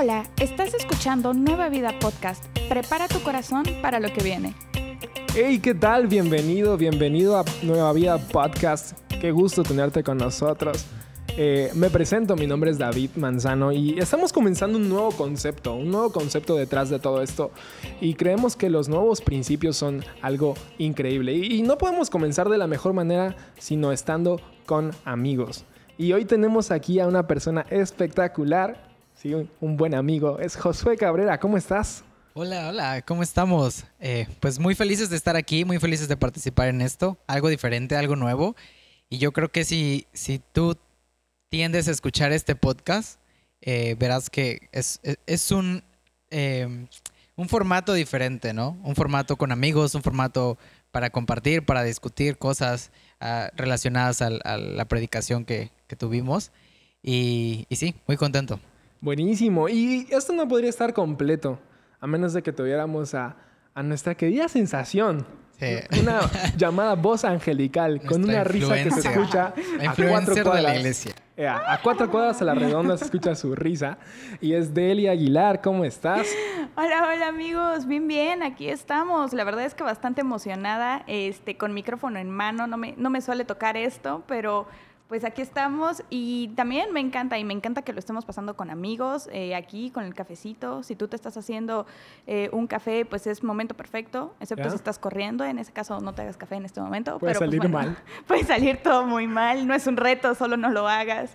Hola, estás escuchando Nueva Vida Podcast. Prepara tu corazón para lo que viene. Hey, ¿qué tal? Bienvenido, bienvenido a Nueva Vida Podcast. Qué gusto tenerte con nosotros. Eh, me presento, mi nombre es David Manzano y estamos comenzando un nuevo concepto, un nuevo concepto detrás de todo esto y creemos que los nuevos principios son algo increíble y, y no podemos comenzar de la mejor manera sino estando con amigos. Y hoy tenemos aquí a una persona espectacular, sí, un buen amigo, es Josué Cabrera, ¿cómo estás? Hola, hola, ¿cómo estamos? Eh, pues muy felices de estar aquí, muy felices de participar en esto, algo diferente, algo nuevo. Y yo creo que si, si tú tiendes a escuchar este podcast, eh, verás que es, es, es un, eh, un formato diferente, ¿no? Un formato con amigos, un formato para compartir, para discutir cosas uh, relacionadas al, a la predicación que, que tuvimos. Y, y, sí, muy contento. Buenísimo. Y esto no podría estar completo, a menos de que tuviéramos a, a nuestra querida sensación. Sí. Una llamada voz angelical, nuestra con una risa que se escucha a cuatro cuadras. De la iglesia. Eh, a cuatro cuadras a la redonda se escucha su risa. Y es Delia Aguilar, ¿cómo estás? Hola, hola amigos, bien, bien, aquí estamos. La verdad es que bastante emocionada, este, con micrófono en mano, no me, no me suele tocar esto, pero pues aquí estamos y también me encanta y me encanta que lo estemos pasando con amigos, eh, aquí con el cafecito. Si tú te estás haciendo eh, un café, pues es momento perfecto, excepto ¿Ya? si estás corriendo. En ese caso, no te hagas café en este momento. Puede pero, salir pues, bueno, mal. Puede salir todo muy mal. No es un reto, solo no lo hagas.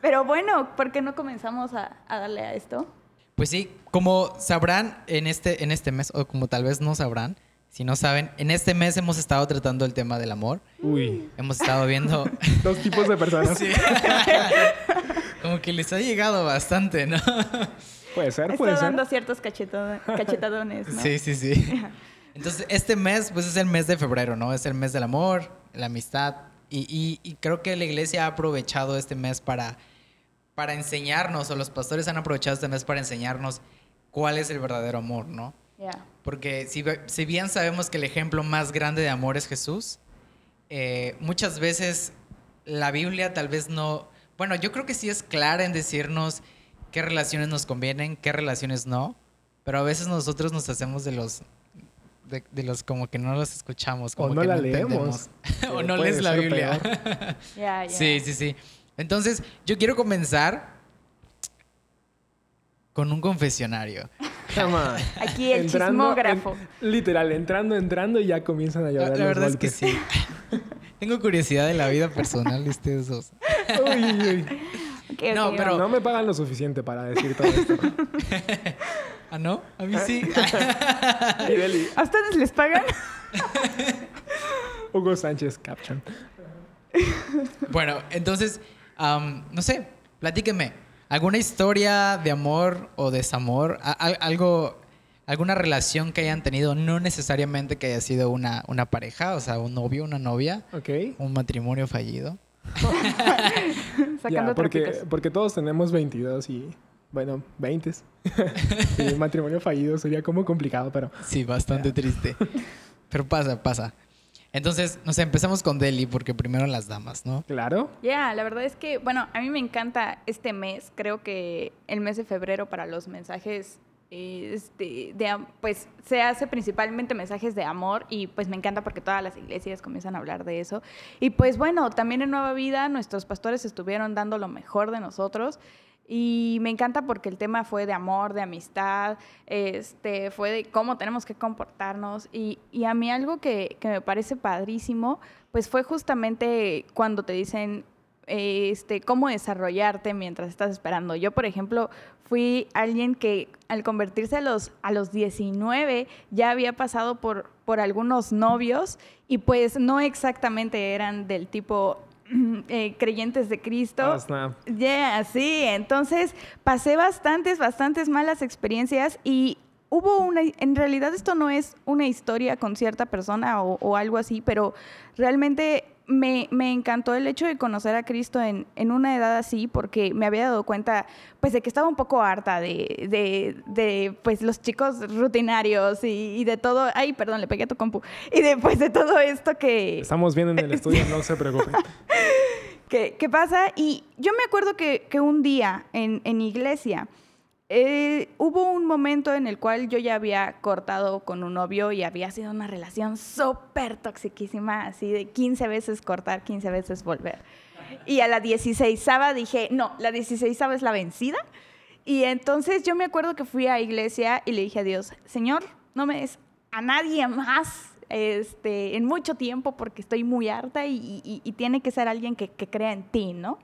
Pero bueno, ¿por qué no comenzamos a, a darle a esto? Pues sí, como sabrán en este, en este mes, o como tal vez no sabrán, si no saben, en este mes hemos estado tratando el tema del amor. Uy. Hemos estado viendo. Dos tipos de personas. Sí. Como que les ha llegado bastante, ¿no? Puede ser, Está puede ser. dando ciertos cachetado cachetadones, ¿no? Sí, sí, sí. Entonces, este mes, pues es el mes de febrero, ¿no? Es el mes del amor, la amistad. Y, y, y creo que la iglesia ha aprovechado este mes para, para enseñarnos, o los pastores han aprovechado este mes para enseñarnos cuál es el verdadero amor, ¿no? Yeah. Porque si, si, bien sabemos que el ejemplo más grande de amor es Jesús, eh, muchas veces la Biblia tal vez no... Bueno, yo creo que sí es clara en decirnos qué relaciones nos convienen, qué relaciones no, pero a veces nosotros nos hacemos de los... De, de los como que no los escuchamos, como o no que la no leemos. o no lees la Biblia. Yeah, yeah. Sí, sí, sí. Entonces, yo quiero comenzar con un confesionario. Aquí el entrando, chismógrafo. En, literal, entrando, entrando y ya comienzan a llorar. La, la verdad golpes. es que sí. Tengo curiosidad de la vida personal de ustedes dos. Uy, uy. Okay, no, okay, pero no me pagan lo suficiente para decir todo esto. ¿Ah, no? A mí sí. ¿A ustedes les pagan? Hugo Sánchez Caption. Bueno, entonces, um, no sé, platíquenme. ¿Alguna historia de amor o desamor? ¿Algo, ¿Alguna relación que hayan tenido? No necesariamente que haya sido una, una pareja, o sea, un novio, una novia. Ok. Un matrimonio fallido. Sacando ya, porque, porque todos tenemos 22 y, bueno, 20. y un matrimonio fallido sería como complicado, pero... Sí, bastante triste. Pero pasa, pasa. Entonces, no sé, empezamos con Deli, porque primero las damas, ¿no? Claro. Ya, yeah, la verdad es que, bueno, a mí me encanta este mes. Creo que el mes de febrero para los mensajes, este, de, pues se hace principalmente mensajes de amor y pues me encanta porque todas las iglesias comienzan a hablar de eso. Y pues bueno, también en Nueva Vida nuestros pastores estuvieron dando lo mejor de nosotros. Y me encanta porque el tema fue de amor, de amistad, este, fue de cómo tenemos que comportarnos. Y, y a mí algo que, que, me parece padrísimo, pues fue justamente cuando te dicen este, cómo desarrollarte mientras estás esperando. Yo, por ejemplo, fui alguien que al convertirse a los, a los 19 ya había pasado por, por algunos novios y pues no exactamente eran del tipo eh, creyentes de Cristo. Oh, yeah, sí. Entonces pasé bastantes, bastantes malas experiencias y hubo una, en realidad esto no es una historia con cierta persona o, o algo así, pero realmente me, me, encantó el hecho de conocer a Cristo en, en, una edad así, porque me había dado cuenta, pues, de que estaba un poco harta de, de, de pues, los chicos rutinarios y, y, de todo. Ay, perdón, le pegué a tu compu. Y después de todo esto que. Estamos bien en el estudio, no se preocupen. ¿Qué, ¿Qué, pasa? Y yo me acuerdo que, que un día en, en iglesia eh, hubo un momento en el cual yo ya había cortado con un novio y había sido una relación súper toxiquísima, así de 15 veces cortar, 15 veces volver. Y a la 16 dije, no, la 16 es la vencida. Y entonces yo me acuerdo que fui a iglesia y le dije a Dios, Señor, no me des a nadie más este, en mucho tiempo porque estoy muy harta y, tiene que ser alguien que, que, crea en ti, ¿no?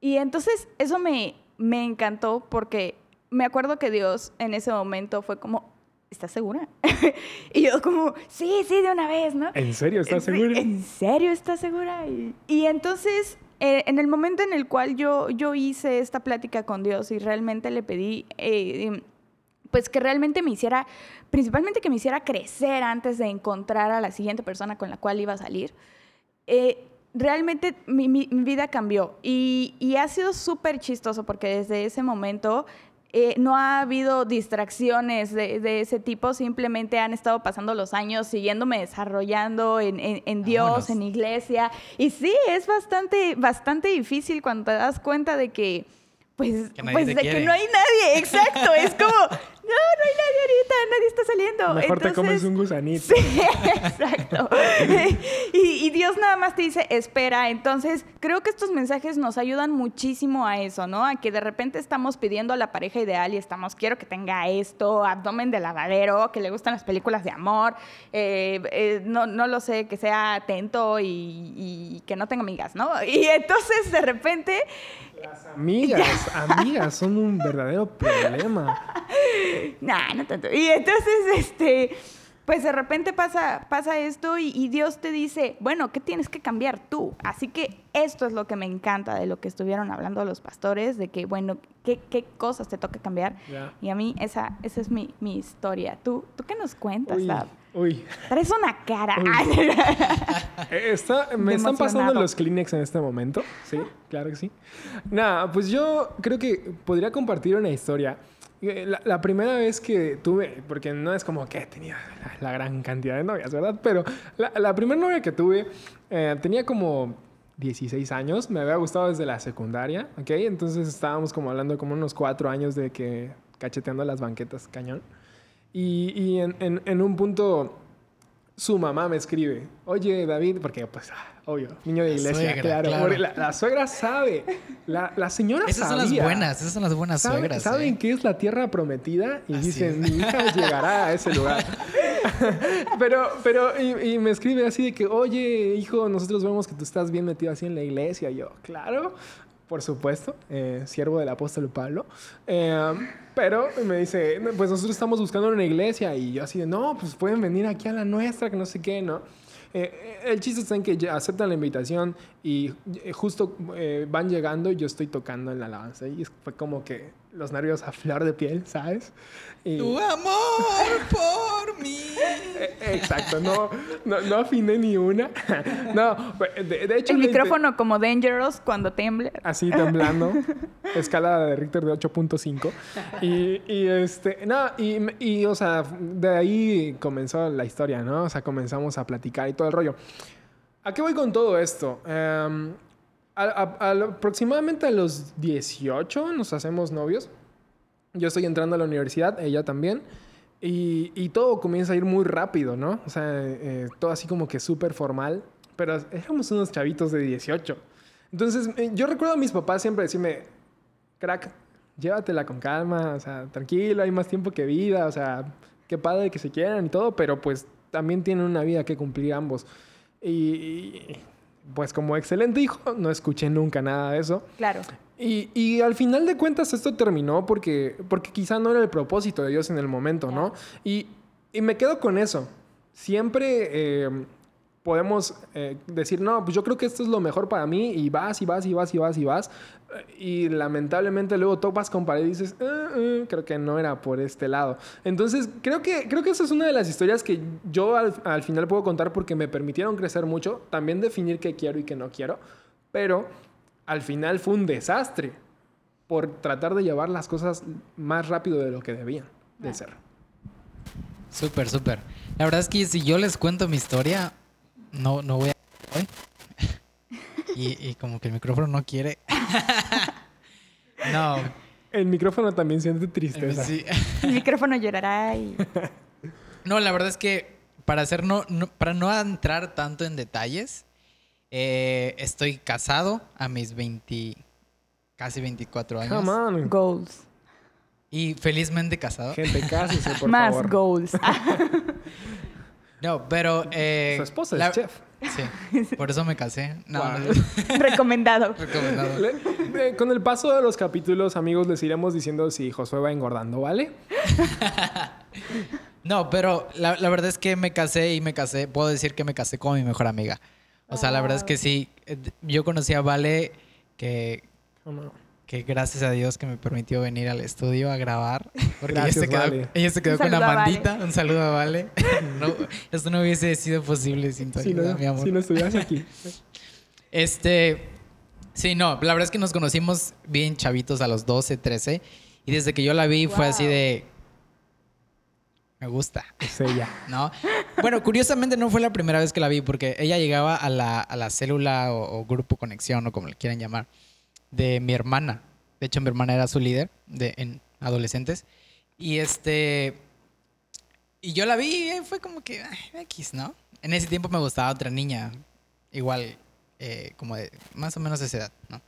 Y entonces eso me, me encantó porque me acuerdo que Dios en ese momento fue como, ¿estás segura? y yo como, sí, sí, de una vez, ¿no? ¿En serio estás segura? ¿En serio estás segura? Y, entonces, eh, en el momento en el cual yo, yo hice esta plática con Dios y realmente le pedí, eh, pues que realmente me hiciera, principalmente que me hiciera crecer antes de encontrar a la siguiente persona con la cual iba a salir, eh, realmente mi, vida cambió y, y ha sido súper chistoso porque desde ese momento eh, no ha habido distracciones de, ese tipo, simplemente han estado pasando los años siguiéndome desarrollando en, en, Dios, en iglesia. Y sí, es bastante, bastante difícil cuando te das cuenta de que, pues, pues de que no hay nadie, exacto, es como, no, no hay nadie ahorita, nadie está saliendo. Mejor te comes un gusanito. Sí, exacto. y, Dios nada más te dice, espera. Entonces, creo que estos mensajes nos ayudan muchísimo a eso, ¿no? A que de repente estamos pidiendo a la pareja ideal y estamos, quiero que tenga esto, abdomen de lavadero, que le gustan las películas de amor, eh, eh, no, no lo sé, que sea atento y, y que no tenga amigas, ¿no? Y entonces, de repente las amigas, amigas, son un verdadero problema. No, no tanto. Y entonces, este, pues de repente pasa, pasa esto y, Dios te dice, bueno, ¿qué tienes que cambiar tú? Así que esto es lo que me encanta de lo que estuvieron hablando los pastores, de que, bueno, ¿qué, qué cosas te toca cambiar? Y a mí esa, esa es mi, mi historia. ¿Tú, ¿Tú qué nos cuentas, Uy. Traes una cara. Eh, me están pasando los Kleenex en este momento. Sí, claro que sí. Nada, pues yo creo que podría compartir una historia. Eh, la, primera vez que tuve, porque no es como que tenía la, gran cantidad de novias, ¿verdad? Pero la, primera novia que tuve eh, tenía como 16 años, me había gustado desde la secundaria, ¿ok? Entonces estábamos como hablando como unos cuatro años de que cacheteando las banquetas cañón. Y, en, en, un punto, su mamá me escribe, oye David, porque pues, ah, obvio, niño de iglesia, claro. La, suegra sabe, la, la señora esas sabía. Son las buenas, esas son las buenas suegras. Saben ¿eh? qué es la tierra prometida y dicen, mi hija llegará a ese lugar. pero, pero, y, y, me escribe así de que, oye, hijo, nosotros vemos que tú estás bien metido así en la iglesia. Y yo, claro, por supuesto, eh, siervo del apóstol Pablo. Eh, pero me dice, pues nosotros estamos buscando una iglesia y yo así de, no, pues pueden venir aquí a la nuestra, que no sé qué, ¿no? Eh, el chiste está en que aceptan la invitación y justo van llegando y yo estoy tocando en la alabanza y fue como que los nervios a flor de piel, ¿sabes? Tu amor exacto, no, no, afiné ni una. No, de, hecho... El micrófono como Dangerous cuando temble. Así temblando. escala de Richter de 8.5. Y, y, este, no, y, y, o sea, de ahí comenzó la historia, ¿no? O sea, comenzamos a platicar y todo el rollo. ¿A qué voy con todo esto? Um, aproximadamente a los 18 nos hacemos novios. Yo estoy entrando a la universidad, ella también. Y, y todo comienza a ir muy rápido, ¿no? O sea, eh, todo así como que súper formal. Pero éramos unos chavitos de 18. Entonces, eh, yo recuerdo a mis papás siempre decirme, crack, llévatela con calma, o sea, tranquilo, hay más tiempo que vida, o sea, qué padre que se quieran y todo, pero pues también tienen una vida que cumplir ambos. y pues como excelente hijo, no escuché nunca nada de eso. Claro. Y, y, al final de cuentas esto terminó porque, porque quizá no era el propósito de Dios en el momento, ¿no? Y, y, me quedo con eso. Siempre eh, podemos eh, decir, no, pues yo creo que esto es lo mejor para mí y vas y vas y vas y vas y vas. Y lamentablemente luego topas con pared y dices, ah, ah, creo que no era por este lado. Entonces, creo que, creo que esa es una de las historias que yo al, al final puedo contar porque me permitieron crecer mucho, también definir qué quiero y qué no quiero, pero al final fue un desastre por tratar de llevar las cosas más rápido de lo que debían de ser. Súper, súper. La verdad es que si yo les cuento mi historia, no, no voy a... y, y como que el micrófono no quiere. no. El micrófono también siente tristeza. Sí. El micrófono llorará y... No, la verdad es que para hacer no, no- para no entrar tanto en detalles, eh, estoy casado a mis 20, casi 24 años. Come on. Goals. Y felizmente casado. Gente, cásese, por Más favor. goals. No, pero... eh, Su esposa la- es chef. Sí, por eso me casé. No, Wow. no, recomendado. recomendado. Le- con el paso de los capítulos, amigos, les iremos diciendo si Josué va engordando, ¿vale? No, pero la, la verdad es que me casé y me casé, puedo decir que me casé con mi mejor amiga. O sea, la verdad es que sí, eh, yo conocí a Vale que, que gracias a Dios que me permitió venir al estudio a grabar. Porque Gracias, ella se quedó, Vale. ella se quedó con saludo a Amandita. Un saludo a Vale. No, esto no hubiese sido posible sin tu Si ayuda, no, mi amor. si no estuvieras aquí. Este, sí, no, la verdad es que nos conocimos bien chavitos a los 12, 13. Y desde que yo la vi fue así de... Me gusta. Es ella. ¿no? Bueno, curiosamente no fue la primera vez que la vi porque ella llegaba a la, a la célula o, o grupo conexión o como le quieran llamar de mi hermana. De hecho, mi hermana era su líder de, en adolescentes. Y este... Y yo la vi y fue como que... ay, X, ¿no? En ese tiempo me gustaba otra niña. Igual, eh, como de más o menos de esa edad, ¿no?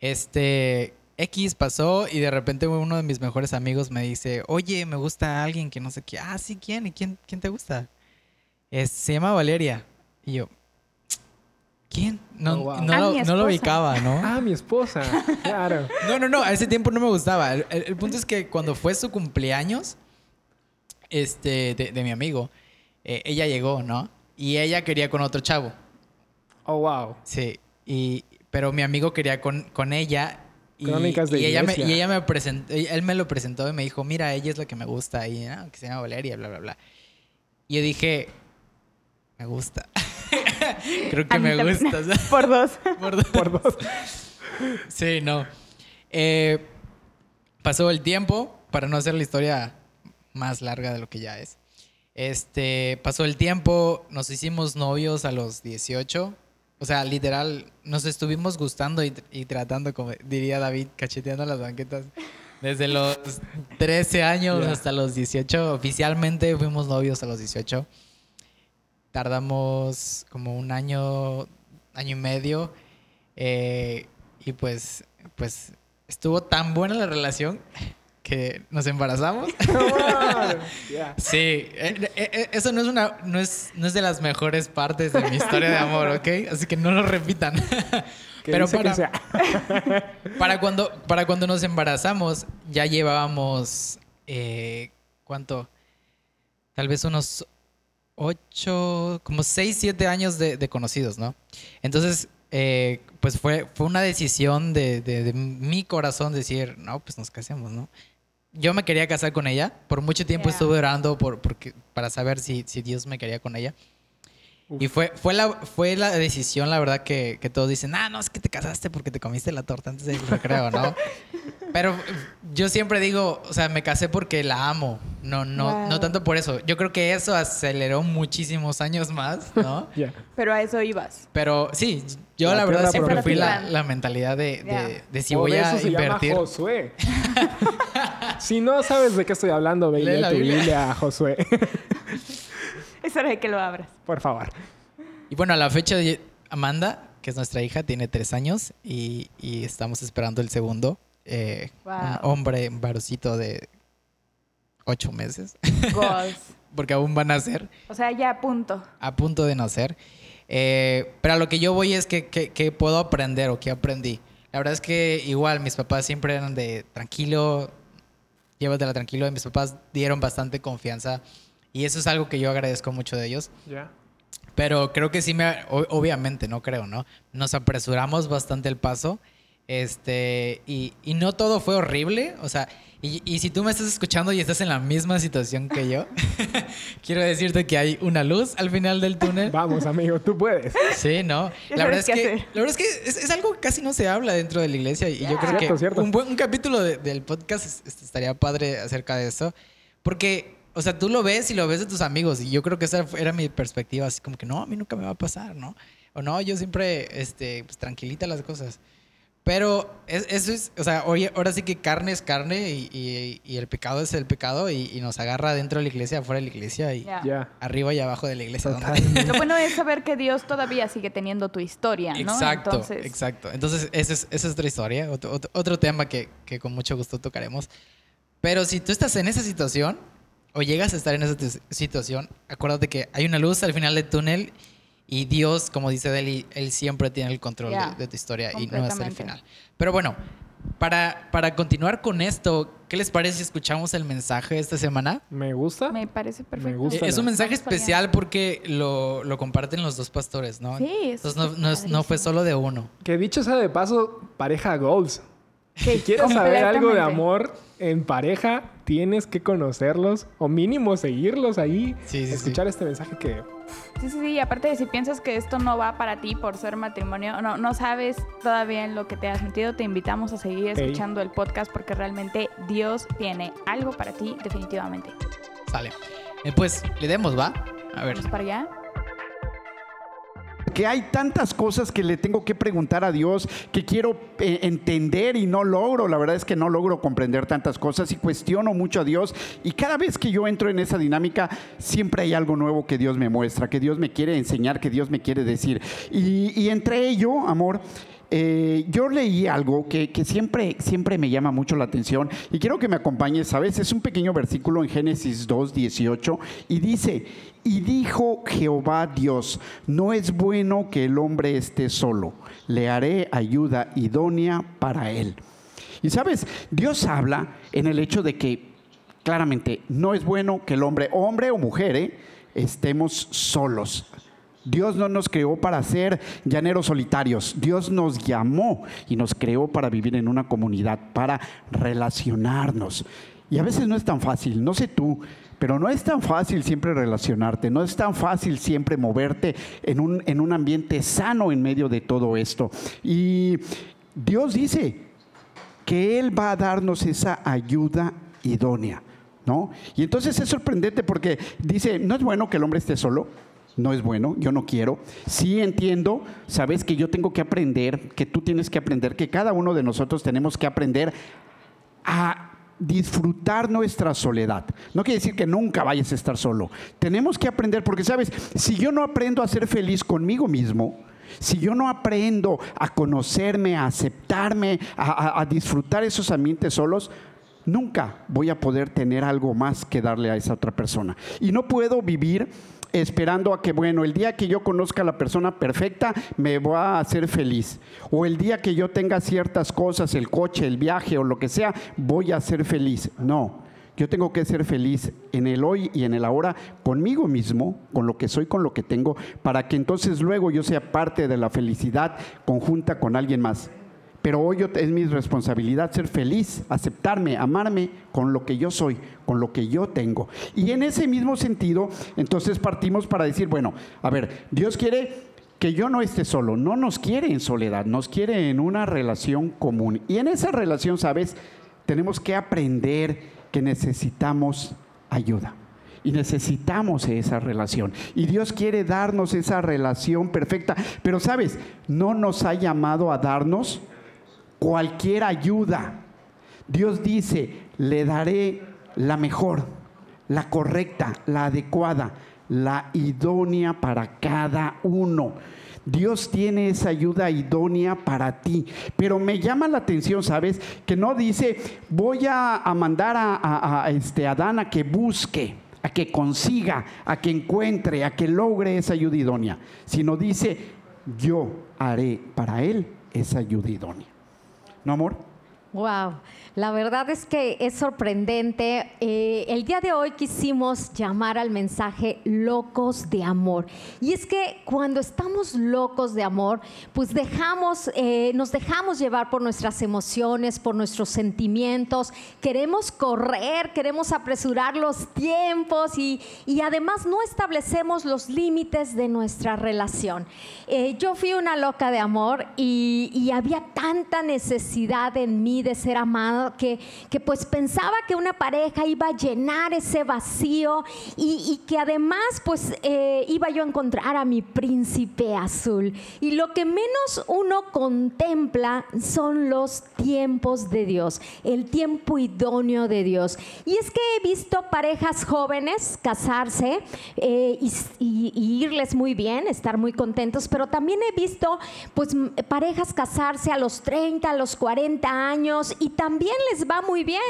Este... X pasó y de repente uno de mis mejores amigos me dice, oye, me gusta alguien que no sé qué. Ah, sí, ¿quién? ¿Y quién, quién te gusta? Es- se llama Valeria. Y yo, ¿quién? No, Oh, wow. no, lo, mi no lo ubicaba, ¿no? Ah, mi esposa. Claro. No, no, no, a ese tiempo no me gustaba. El, el- el punto es que cuando fue su cumpleaños, este, de, de mi amigo, eh, ella llegó, ¿no? Y ella quería con otro chavo. Oh, wow. Sí, y, pero mi amigo quería con, con ella. Y, Crónicas de y ella me, y ella me presentó, él me lo presentó y me dijo, mira, ella es la que me gusta, y ah, que se llama Valeria, bla, bla, bla. Y yo dije, me gusta. Creo que me también. gusta. ¿sabes? Por dos. Por dos. Por dos. Sí, no. Eh, pasó el tiempo, para no hacer la historia más larga de lo que ya es. Este, pasó el tiempo, nos hicimos novios a los 18. O sea, literal, nos estuvimos gustando y, y tratando, como diría David, cacheteando las banquetas. Desde los 13 años hasta los 18. Oficialmente fuimos novios a los 18. Tardamos como un año, año y medio. eh, y pues, pues estuvo tan buena la relación que nos embarazamos. Sí, eh, eh, eh, eso no es una, no es, no es de las mejores partes de mi historia de amor, ¿ok? Así que no lo repitan. Pero para, para cuando, para cuando nos embarazamos, ya llevábamos, eh, ¿cuánto? Tal vez unos ocho, como seis, siete años de, de conocidos, ¿no? Entonces, eh, pues fue, fue una decisión de, de- de mi corazón decir, no, pues nos casemos, ¿no? Yo me quería casar con ella. Por mucho tiempo Yeah. estuve orando por, porque, para saber si, si Dios me quería con ella. Uf. Y fue, fue, la, fue la decisión, la verdad, que, que todos dicen, ah, no, es que te casaste porque te comiste la torta antes del recreo, ¿no? Pero yo siempre digo, o sea, me casé porque la amo, no, no, Wow. no tanto por eso. Yo creo que eso aceleró muchísimos años más, ¿no? Pero a eso ibas. Pero sí, yo La la verdad siempre fui la, mentalidad de, de- Ya. de si Por voy a eso se invertir. llama Josué. si no sabes de qué estoy hablando, ve la tu Biblia. Biblia, Josué. Es hora de que lo abras. Por favor. Y bueno, a la fecha de Amanda, que es nuestra hija, tiene tres años y, y estamos esperando el segundo. eh, Wow. Un hombre, un varoncito de ocho meses, porque aún van a nacer, O sea, ya a punto. a punto de nacer. Eh, pero a lo que yo voy es que, que- que puedo aprender o que aprendí. La verdad es que igual mis papás siempre eran de tranquilo, llévatela tranquilo. Y mis papás dieron bastante confianza y eso es algo que yo agradezco mucho de ellos. Pero creo que sí me, obviamente, no creo, ¿no? Nos apresuramos bastante el paso. Este, y, y no todo fue horrible. O sea, y, y si tú me estás escuchando y estás en la misma situación que yo, quiero decirte que hay una luz al final del túnel. Vamos, amigo, tú puedes. Sí, ¿no? La verdad es que, hacer. la verdad es, que es, es algo que casi no se habla dentro de la iglesia y yo creo Cierto, que cierto. Un, buen, un capítulo de- del podcast es- es- estaría padre acerca de eso. Porque, o sea, tú lo ves y lo ves de tus amigos y yo creo que esa era mi perspectiva, así como que no, a mí nunca me va a pasar, ¿no? O no, yo siempre, este, pues tranquilita las cosas. Pero es- eso es, o sea, oye, ahora sí que carne es carne y, y- y el pecado es el pecado y, y nos agarra dentro de la iglesia, afuera de la iglesia y Ya. Ya. arriba y abajo de la iglesia. Lo bueno es saber que Dios todavía sigue teniendo tu historia, ¿no? Exacto, Entonces, exacto. Entonces, esa es, esa es otra historia, otro, otro- otro tema que, que con mucho gusto tocaremos. Pero si tú estás en esa situación o llegas a estar en esa tu- situación, acuérdate que hay una luz al final del túnel y Dios, como dice Deli, Él siempre tiene el control Ya, de, de tu historia y no hasta el final. Pero bueno, para, para continuar con esto, ¿qué les parece si escuchamos el mensaje de esta semana? Me gusta. me parece perfecto. gusta. Es un mensaje especial porque lo, lo comparten los dos pastores, ¿no? Sí, eso Entonces no, no es- no fue solo de uno. Que dicho sea de paso, pareja goals. Sí, Si quieres saber algo de amor en pareja, tienes que conocerlos o mínimo seguirlos ahí. Sí, sí, escuchar este mensaje que Sí, sí, sí. Y aparte de si piensas que esto no va para ti por ser matrimonio, no, no sabes todavía en lo que te has metido, te invitamos a seguir escuchando el podcast porque realmente Dios tiene algo para ti definitivamente. Sale. Eh, pues le demos, ¿va? A ver. Vamos para allá. Que hay tantas cosas que le tengo que preguntar a Dios, que quiero eh, entender y no logro. La verdad es que no logro comprender tantas cosas y cuestiono mucho a Dios. Y cada vez que yo entro en esa dinámica, siempre hay algo nuevo que Dios me muestra, que Dios me quiere enseñar, que Dios me quiere decir. Y, y entre ello, amor, eh, yo leí algo que, siempre, siempre me llama mucho la atención y quiero que me acompañes, ¿sabes? Es un pequeño versículo en Génesis 2, 18 y dice, y dijo Jehová Dios, no es bueno que el hombre esté solo, le haré ayuda idónea para él. Y sabes, Dios habla en el hecho de que claramente no es bueno que el hombre, hombre o mujer, ¿eh? estemos solos. Dios no nos creó para ser llaneros solitarios. Dios nos llamó y nos creó para vivir en una comunidad, para relacionarnos. Y a veces no es tan fácil, no sé tú, pero no es tan fácil siempre relacionarte, no es tan fácil siempre moverte en un, en un ambiente sano en medio de todo esto. Y Dios dice que Él va a darnos esa ayuda idónea, ¿no? Y entonces es sorprendente porque dice, no es bueno que el hombre esté solo, no es bueno, yo no quiero. Sí entiendo, sabes que yo tengo que aprender, que tú tienes que aprender, que cada uno de nosotros tenemos que aprender a disfrutar nuestra soledad. No quiere decir que nunca vayas a estar solo. Tenemos que aprender, porque sabes, si yo no aprendo a ser feliz conmigo mismo, si yo no aprendo a conocerme, a aceptarme, a, a- a disfrutar esos ambientes solos, nunca voy a poder tener algo más que darle a esa otra persona. Y no puedo vivir esperando a que, bueno, el día que yo conozca a la persona perfecta, me va a hacer feliz. O el día que yo tenga ciertas cosas, el coche, el viaje o lo que sea, voy a ser feliz. No. Yo tengo que ser feliz en el hoy y en el ahora conmigo mismo, con lo que soy, con lo que tengo, para que entonces luego yo sea parte de la felicidad conjunta con alguien más. Pero hoy es mi responsabilidad ser feliz, aceptarme, amarme con lo que yo soy, con lo que yo tengo. Y en ese mismo sentido, entonces partimos para decir, bueno, a ver, Dios quiere que yo no esté solo, no nos quiere en soledad, nos quiere en una relación común. Y en esa relación, ¿sabes? Tenemos que aprender que necesitamos ayuda. Y necesitamos esa relación. Y Dios quiere darnos esa relación perfecta. Pero sabes, no nos ha llamado a darnos cualquier ayuda. Dios dice, le daré la mejor, la correcta, la adecuada, la idónea para cada uno. Dios tiene esa ayuda idónea para ti. Pero me llama la atención, ¿sabes? Que no dice, voy a, mandar a, a- este, Adán a que busque, a que consiga, a que encuentre, a que logre esa ayuda idónea. Sino dice, yo haré para él esa ayuda idónea. ¿No, amor? Wow, la verdad es que es sorprendente. Eh, el día de hoy quisimos llamar al mensaje locos de amor. Y es que cuando estamos locos de amor, pues dejamos, eh, nos dejamos llevar por nuestras emociones, por nuestros sentimientos. Queremos correr, queremos apresurar los tiempos y, y además no establecemos los límites de nuestra relación. Eh, yo fui una loca de amor y, y había tanta necesidad en mí de ser amado, que, que pues pensaba que una pareja iba a llenar ese vacío y, que además pues eh, iba yo a encontrar a mi príncipe azul. Y lo que menos uno contempla son los tiempos de Dios, el tiempo idóneo de Dios. Y es que he visto parejas jóvenes casarse eh, y, irles muy bien, estar muy contentos, pero también he visto pues parejas casarse a los 30, a los 40 años y también les va muy bien.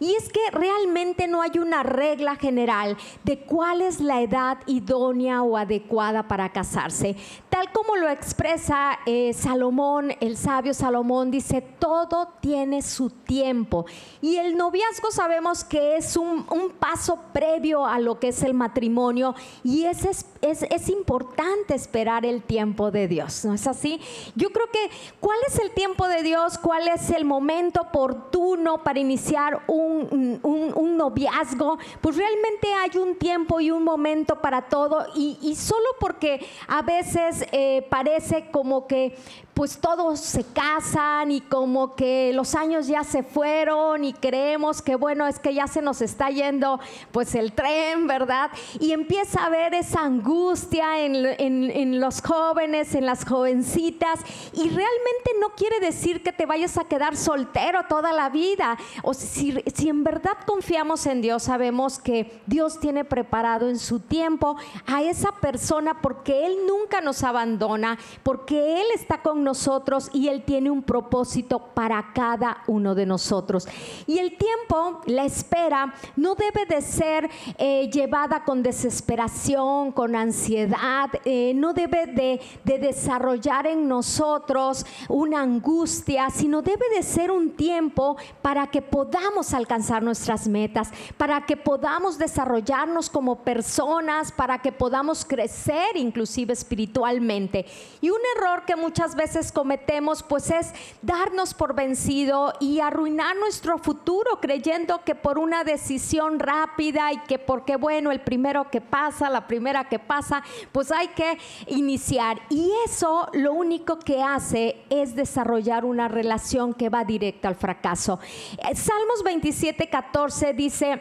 Y es que realmente no hay una regla general de cuál es la edad idónea o adecuada para casarse. Tal como lo expresa eh, Salomón, el sabio Salomón dice, todo tiene su tiempo. Y el noviazgo sabemos que es un, paso previo a lo que es el matrimonio y es, es, es, importante esperar el tiempo de Dios, ¿no es así? Yo creo que, ¿cuál es el tiempo de Dios? ¿Cuál es el momento oportuno para iniciar un, un, noviazgo? Pues realmente hay un tiempo y un momento para todo y, y solo porque a veces eh, parece como que pues todos se casan y como que los años ya se fueron y creemos que bueno, es que ya se nos está yendo pues el tren, ¿verdad? Y empieza a haber esa angustia en, los jóvenes, en las jovencitas y realmente no quiere decir que te vayas a quedar soltero toda la vida. O si, si en verdad confiamos en Dios, sabemos que Dios tiene preparado en su tiempo a esa persona porque Él nunca nos abandona, porque Él está con nosotros y Él tiene un propósito para cada uno de nosotros. Y el tiempo, la espera, no debe de ser eh, llevada con desesperación, con ansiedad, eh, no debe de, de desarrollar en nosotros una angustia, sino debe de ser un tiempo para que podamos alcanzar nuestras metas, para que podamos desarrollarnos como personas, para que podamos crecer inclusive espiritualmente. Y un error que muchas veces cometemos pues es darnos por vencido y arruinar nuestro futuro creyendo que por una decisión rápida y que porque bueno, el primero que pasa, la primera que pasa, pues hay que iniciar. Y eso lo único que hace es desarrollar una relación que va directa al fracaso. Eh, Salmos 27, 14 dice,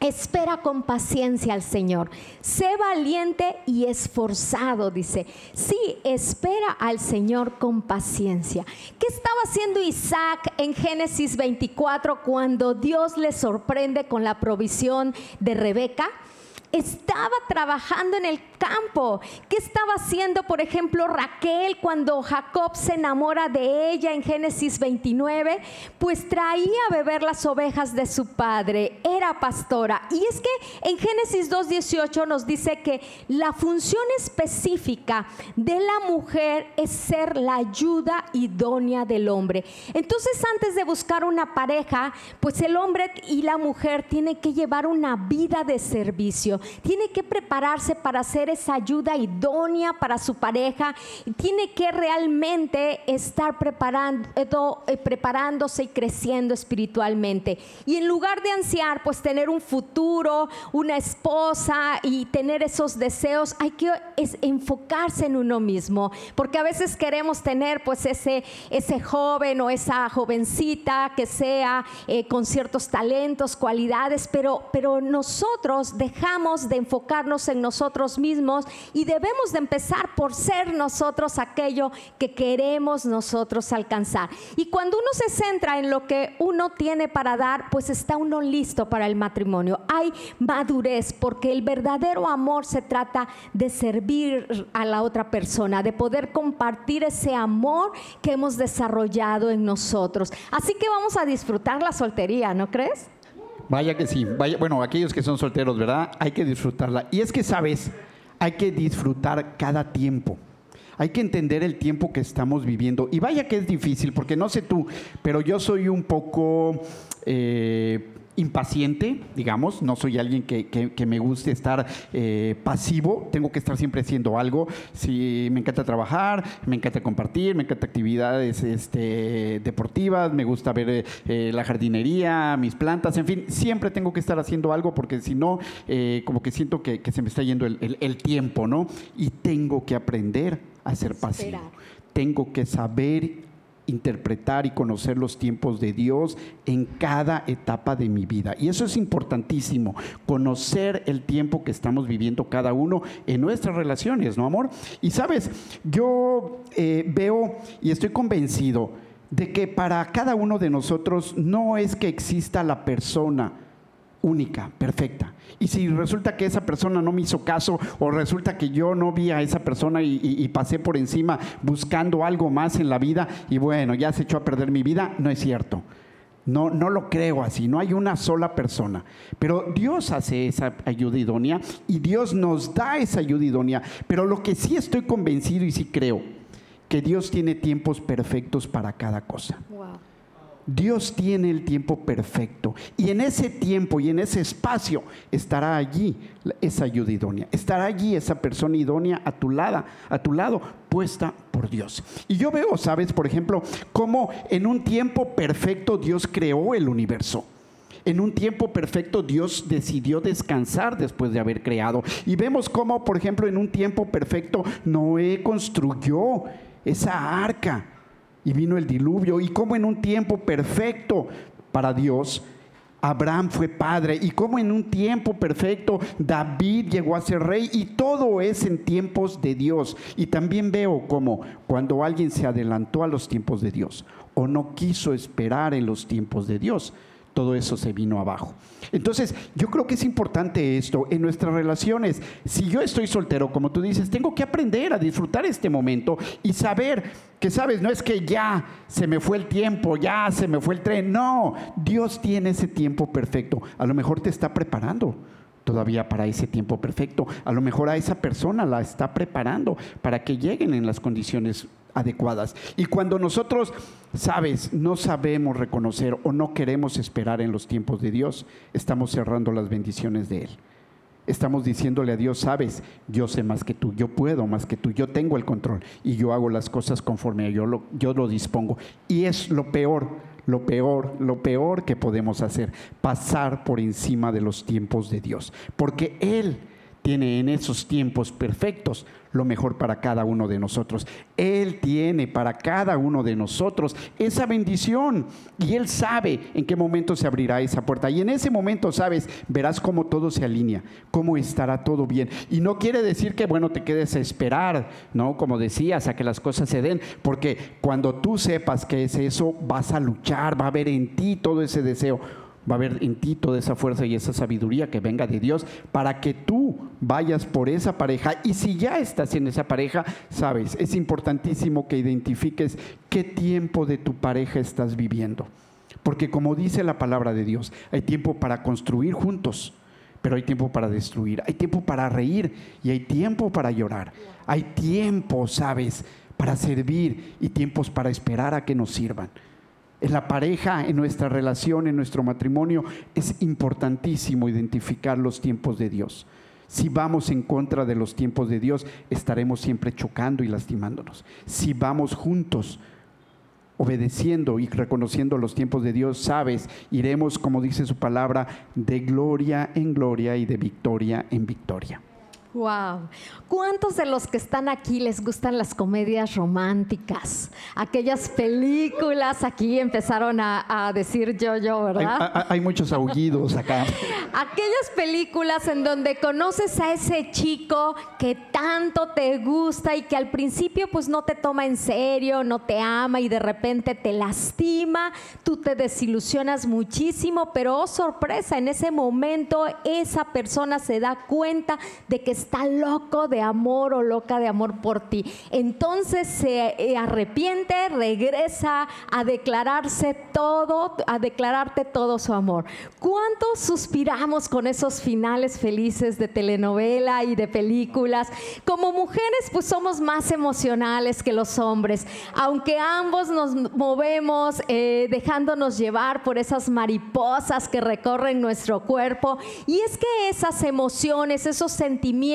Espera con paciencia al Señor. Sé valiente y esforzado, dice. Sí, espera al Señor con paciencia. ¿Qué estaba haciendo Isaac en Génesis 24 cuando Dios le sorprende con la provisión de Rebeca? estaba trabajando en el campo. ¿Qué estaba haciendo, por ejemplo, Raquel cuando Jacob se enamora de ella en Génesis 29? Pues traía a beber las ovejas de su padre, era pastora. Y es que en Génesis 2.18 nos dice que la función específica de la mujer es ser la ayuda idónea del hombre. Entonces, antes de buscar una pareja, pues el hombre y la mujer tienen que llevar una vida de servicio tiene que prepararse para hacer esa ayuda idónea para su pareja, tiene que realmente estar preparando, eh, preparándose y creciendo espiritualmente. Y en lugar de ansiar, pues tener un futuro, una esposa y tener esos deseos, hay que enfocarse en uno mismo, porque a veces queremos tener pues ese, ese joven o esa jovencita que sea eh, con ciertos talentos, cualidades, pero, pero nosotros dejamos de enfocarnos en nosotros mismos y debemos de empezar por ser nosotros aquello que queremos nosotros alcanzar. Y cuando uno se centra en lo que uno tiene para dar, pues está uno listo para el matrimonio. Hay madurez porque el verdadero amor se trata de servir a la otra persona, de poder compartir ese amor que hemos desarrollado en nosotros. Así que vamos a disfrutar la soltería, ¿no crees? Vaya que sí, vaya, bueno, aquellos que son solteros, ¿verdad? Hay que disfrutarla. Y es que, ¿sabes? Hay que disfrutar cada tiempo. Hay que entender el tiempo que estamos viviendo. Y vaya que es difícil, porque no sé tú, pero yo soy un poco... Eh, impaciente, digamos, no soy alguien que, me guste estar eh, pasivo, tengo que estar siempre haciendo algo. Si me encanta trabajar, me encanta compartir, me encanta actividades este, deportivas, me gusta ver eh, la jardinería, mis plantas, en fin, siempre tengo que estar haciendo algo porque si no, eh, como que siento que, se me está yendo el, tiempo, ¿no? Y tengo que aprender a ser pasivo. Tengo que saber interpretar y conocer los tiempos de Dios en cada etapa de mi vida. Y eso es importantísimo, conocer el tiempo que estamos viviendo cada uno en nuestras relaciones, ¿no, amor? Y sabes, yo eh, veo y estoy convencido de que para cada uno de nosotros no es que exista la persona, única, perfecta. Y si resulta que esa persona no me hizo caso o resulta que yo no vi a esa persona y, pasé por encima buscando algo más en la vida y bueno, ya se echó a perder mi vida, no es cierto. No, no lo creo así, no hay una sola persona. Pero Dios hace esa ayuda idónea y Dios nos da esa ayuda idónea. Pero lo que sí estoy convencido y sí creo, que Dios tiene tiempos perfectos para cada cosa. Dios tiene el tiempo perfecto y en ese tiempo y en ese espacio estará allí esa ayuda idónea, estará allí esa persona idónea a tu lado, a tu lado puesta por Dios. Y yo veo, sabes, por ejemplo, cómo en un tiempo perfecto Dios creó el universo. En un tiempo perfecto Dios decidió descansar después de haber creado. Y vemos cómo, por ejemplo, en un tiempo perfecto Noé construyó esa arca y vino el diluvio. Y como en un tiempo perfecto para Dios, Abraham fue padre. Y como en un tiempo perfecto David llegó a ser rey. Y todo es en tiempos de Dios. Y también veo como cuando alguien se adelantó a los tiempos de Dios o no quiso esperar en los tiempos de Dios, todo eso se vino abajo. Entonces, yo creo que es importante esto en nuestras relaciones. Si yo estoy soltero, como tú dices, tengo que aprender a disfrutar este momento y saber que, sabes, no es que ya se me fue el tiempo, ya se me fue el tren. No, Dios tiene ese tiempo perfecto. A lo mejor te está preparando todavía para ese tiempo perfecto. A lo mejor a esa persona la está preparando para que lleguen en las condiciones adecuadas. Y cuando nosotros, sabes, no sabemos reconocer o no queremos esperar en los tiempos de Dios, estamos cerrando las bendiciones de Él. Estamos diciéndole a Dios, sabes, yo sé más que tú, yo puedo más que tú, yo tengo el control y yo hago las cosas conforme yo lo, yo lo dispongo. Y es lo peor, lo peor, lo peor que podemos hacer, pasar por encima de los tiempos de Dios. Porque Él tiene en esos tiempos perfectos lo mejor para cada uno de nosotros. Él tiene para cada uno de nosotros esa bendición y Él sabe en qué momento se abrirá esa puerta. Y en ese momento, sabes, verás cómo todo se alinea, cómo estará todo bien. Y no quiere decir que, bueno, te quedes a esperar, ¿no? Como decías, a que las cosas se den, porque cuando tú sepas que es eso, vas a luchar, va a haber en ti todo ese deseo va a haber en ti toda esa fuerza y esa sabiduría que venga de Dios para que tú vayas por esa pareja. Y si ya estás en esa pareja, sabes, es importantísimo que identifiques qué tiempo de tu pareja estás viviendo. Porque como dice la palabra de Dios, hay tiempo para construir juntos, pero hay tiempo para destruir, hay tiempo para reír y hay tiempo para llorar. Hay tiempo, sabes, para servir y tiempos para esperar a que nos sirvan en la pareja, en nuestra relación, en nuestro matrimonio, es importantísimo identificar los tiempos de Dios. Si vamos en contra de los tiempos de Dios, estaremos siempre chocando y lastimándonos. Si vamos juntos, obedeciendo y reconociendo los tiempos de Dios, sabes, iremos, como dice su palabra, de gloria en gloria y de victoria en victoria. Wow. ¿Cuántos de los que están aquí les gustan las comedias románticas? Aquellas películas, aquí empezaron a, decir yo, yo, ¿verdad? Hay, muchos aullidos acá. Aquellas películas en donde conoces a ese chico que tanto te gusta y que al principio pues no te toma en serio, no te ama y de repente te lastima, tú te desilusionas muchísimo, pero oh sorpresa, en ese momento esa persona se da cuenta de que está loco de amor o loca de amor por ti. Entonces se eh, arrepiente, regresa a declararse todo, a declararte todo su amor. ¿Cuánto suspiramos con esos finales felices de telenovela y de películas? Como mujeres pues somos más emocionales que los hombres, aunque ambos nos movemos eh, dejándonos llevar por esas mariposas que recorren nuestro cuerpo. Y es que esas emociones, esos sentimientos,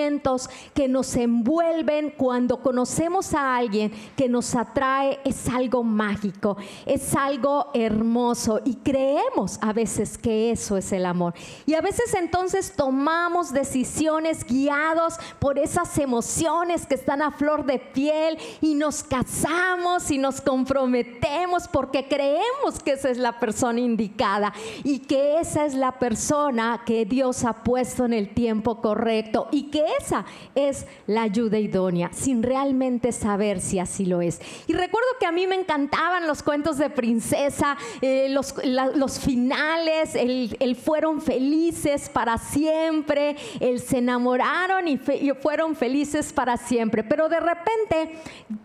que nos envuelven cuando conocemos a alguien que nos atrae es algo mágico, es algo hermoso y creemos a veces que eso es el amor. Y a veces entonces tomamos decisiones guiados por esas emociones que están a flor de piel y nos casamos y nos comprometemos porque creemos que esa es la persona indicada y que esa es la persona que Dios ha puesto en el tiempo correcto y que esa es la ayuda idónea, sin realmente saber si así lo es. Y recuerdo que a mí me encantaban los cuentos de princesa, eh, los, los, finales, el, fueron felices para siempre, el se enamoraron y fueron felices para siempre. Pero de repente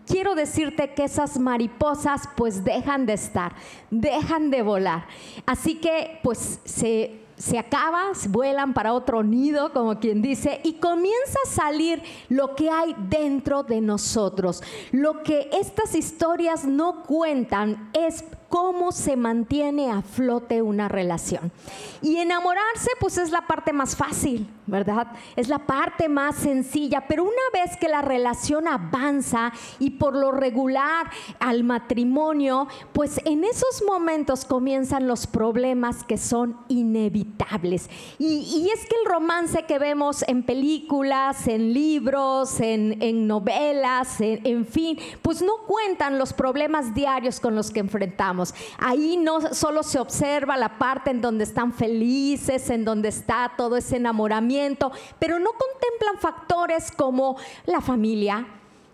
quiero decirte que esas mariposas pues dejan de estar, dejan de volar. Así que pues se se acaba, vuelan para otro nido, como quien dice, y comienza a salir lo que hay dentro de nosotros. Lo que estas historias no cuentan es cómo se mantiene a flote una relación. Y enamorarse pues es la parte más fácil, ¿verdad? Es la parte más sencilla, pero una vez que la relación avanza y por lo regular al matrimonio, pues en esos momentos comienzan los problemas que son inevitables. Y, es que el romance que vemos en películas, en libros, en, novelas, en fin, pues no cuentan los problemas diarios con los que enfrentamos. Ahí no solo se observa la parte en donde están felices, en donde está todo ese enamoramiento, pero no contemplan factores como la familia,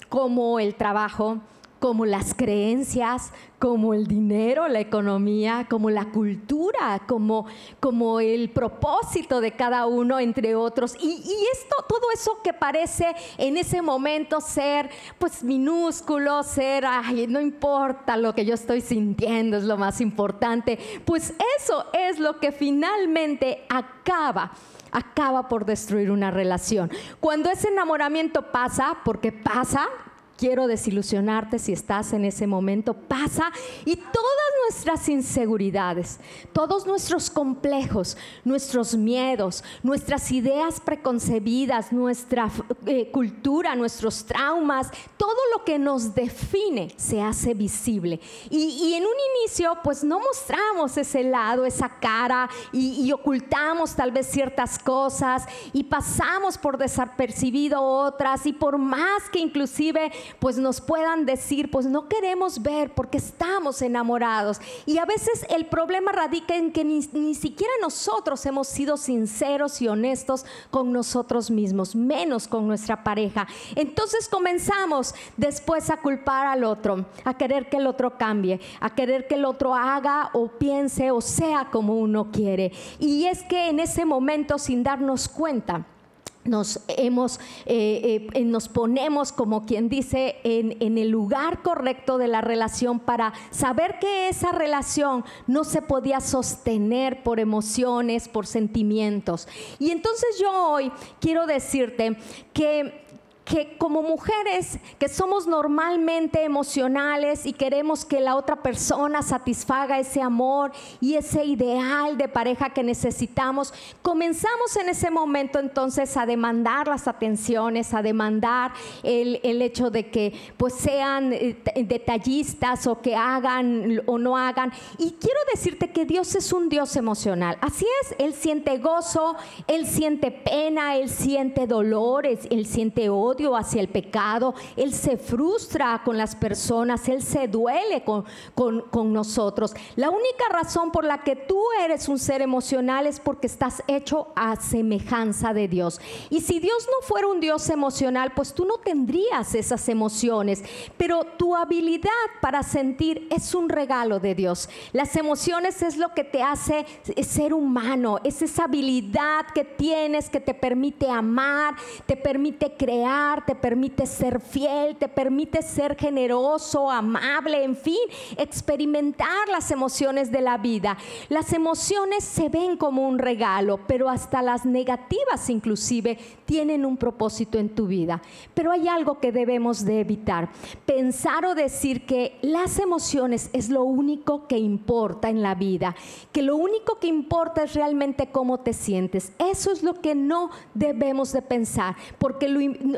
como el trabajo, como las creencias, como el dinero, la economía, como la cultura, como, como el propósito de cada uno, entre otros. Y, esto, todo eso que parece en ese momento ser pues minúsculo, ser, ay, no importa lo que yo estoy sintiendo, es lo más importante, pues eso es lo que finalmente acaba acaba por destruir una relación. Cuando ese enamoramiento pasa, porque pasa, quiero desilusionarte si estás en ese momento, pasa y todas nuestras inseguridades, todos nuestros complejos, nuestros miedos, nuestras ideas preconcebidas, nuestra eh, cultura, nuestros traumas, todo lo que nos define se hace visible. Y, en un inicio pues no mostramos ese lado, esa cara y, y ocultamos tal vez ciertas cosas y pasamos por desapercibido otras y por más que inclusive pues nos puedan decir, pues no queremos ver porque estamos enamorados. Y a veces el problema radica en que ni, siquiera nosotros hemos sido sinceros y honestos con nosotros mismos, menos con nuestra pareja. Entonces comenzamos después a culpar al otro, a querer que el otro cambie, a querer que el otro haga o piense o sea como uno quiere. Y es que en ese momento, sin darnos cuenta, nos hemos, eh, eh, nos ponemos, como quien dice, en, en, el lugar correcto de la relación para saber que esa relación no se podía sostener por emociones, por sentimientos. Y entonces yo hoy quiero decirte que que como mujeres que somos normalmente emocionales y queremos que la otra persona satisfaga ese amor y ese ideal de pareja que necesitamos, comenzamos en ese momento entonces a demandar las atenciones, a demandar el, el hecho de que pues sean eh, detallistas o que hagan o no hagan. Y quiero decirte que Dios es un Dios emocional. Así es, Él siente gozo, Él siente pena, Él siente dolores, Él siente odio hacia el pecado, Él se frustra con las personas, Él se duele con, con, nosotros. La única razón por la que tú eres un ser emocional es porque estás hecho a semejanza de Dios. Y si Dios no fuera un Dios emocional, pues tú no tendrías esas emociones. Pero tu habilidad para sentir es un regalo de Dios. Las emociones es lo que te hace ser humano, es esa habilidad que tienes que te permite amar, te permite crear te permite ser fiel, te permite ser generoso, amable, en fin, experimentar las emociones de la vida. Las emociones se ven como un regalo, pero hasta las negativas inclusive tienen un propósito en tu vida. Pero hay algo que debemos de evitar. Pensar o decir que las emociones es lo único que importa en la vida, que lo único que importa es realmente cómo te sientes. Eso es lo que no debemos de pensar, porque